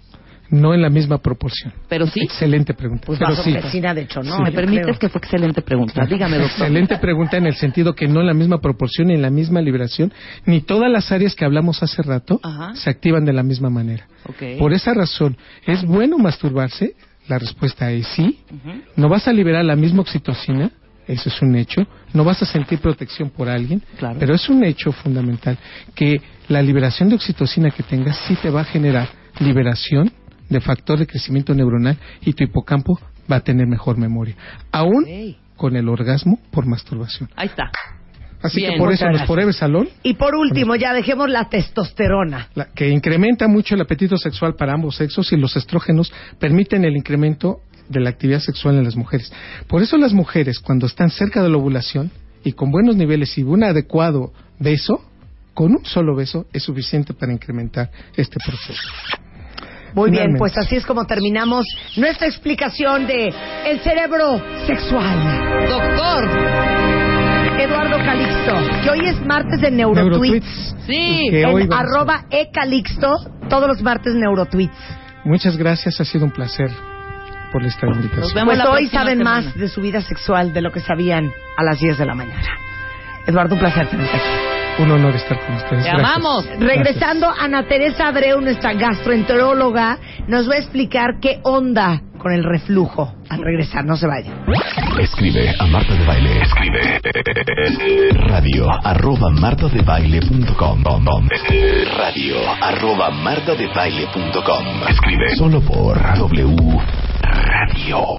No en la misma proporción. pero sí. Excelente pregunta. Pues Pero sí. presión, de hecho, no. ¿Me permites creo. que fue excelente pregunta? Dígame, doctor. Excelente pregunta en el sentido que no en la misma proporción ni en la misma liberación, ni todas las áreas que hablamos hace rato Ajá. se activan de la misma manera. Por esa razón, ¿es bueno masturbarse? La respuesta es sí. No vas a liberar la misma oxitocina, eso es un hecho. No vas a sentir protección por alguien, Claro. pero es un hecho fundamental que la liberación de oxitocina que tengas sí te va a generar liberación de factor de crecimiento neuronal y tu hipocampo va a tener mejor memoria, aún con el orgasmo por masturbación. Ahí está. Así Bien, que por eso los gracias. Forever Salón Y por último, ya dejemos la testosterona. la- que incrementa mucho el apetito sexual para ambos sexos y los estrógenos permiten el incremento de la actividad sexual en las mujeres. Por eso las mujeres cuando están cerca de la ovulación y con buenos niveles y un adecuado beso, con un solo beso es suficiente para incrementar este proceso. Muy bien, pues así es como terminamos nuestra explicación de el cerebro sexual. Doctor. Eduardo Calixto, que hoy es martes de Neurotweets. Neurotweets. Sí. Hoy En arroba ecalixto, todos los martes Neurotweets. Muchas gracias, ha sido un placer por esta Nos invitación. vemos Pues hoy saben semana. más de su vida sexual de lo que sabían a las 10 de la mañana. Eduardo, un placer tenerte aquí. Un honor estar con ustedes. Te amamos. Regresando, Ana Teresa Abreu, nuestra gastroenteróloga, nos va a explicar qué onda con el reflujo. Al regresar, no se vayan. Escribe a Marta de Baile. Escribe radio arroba martadebaile.com radio arroba martadebaile.com Escribe solo por W Radio.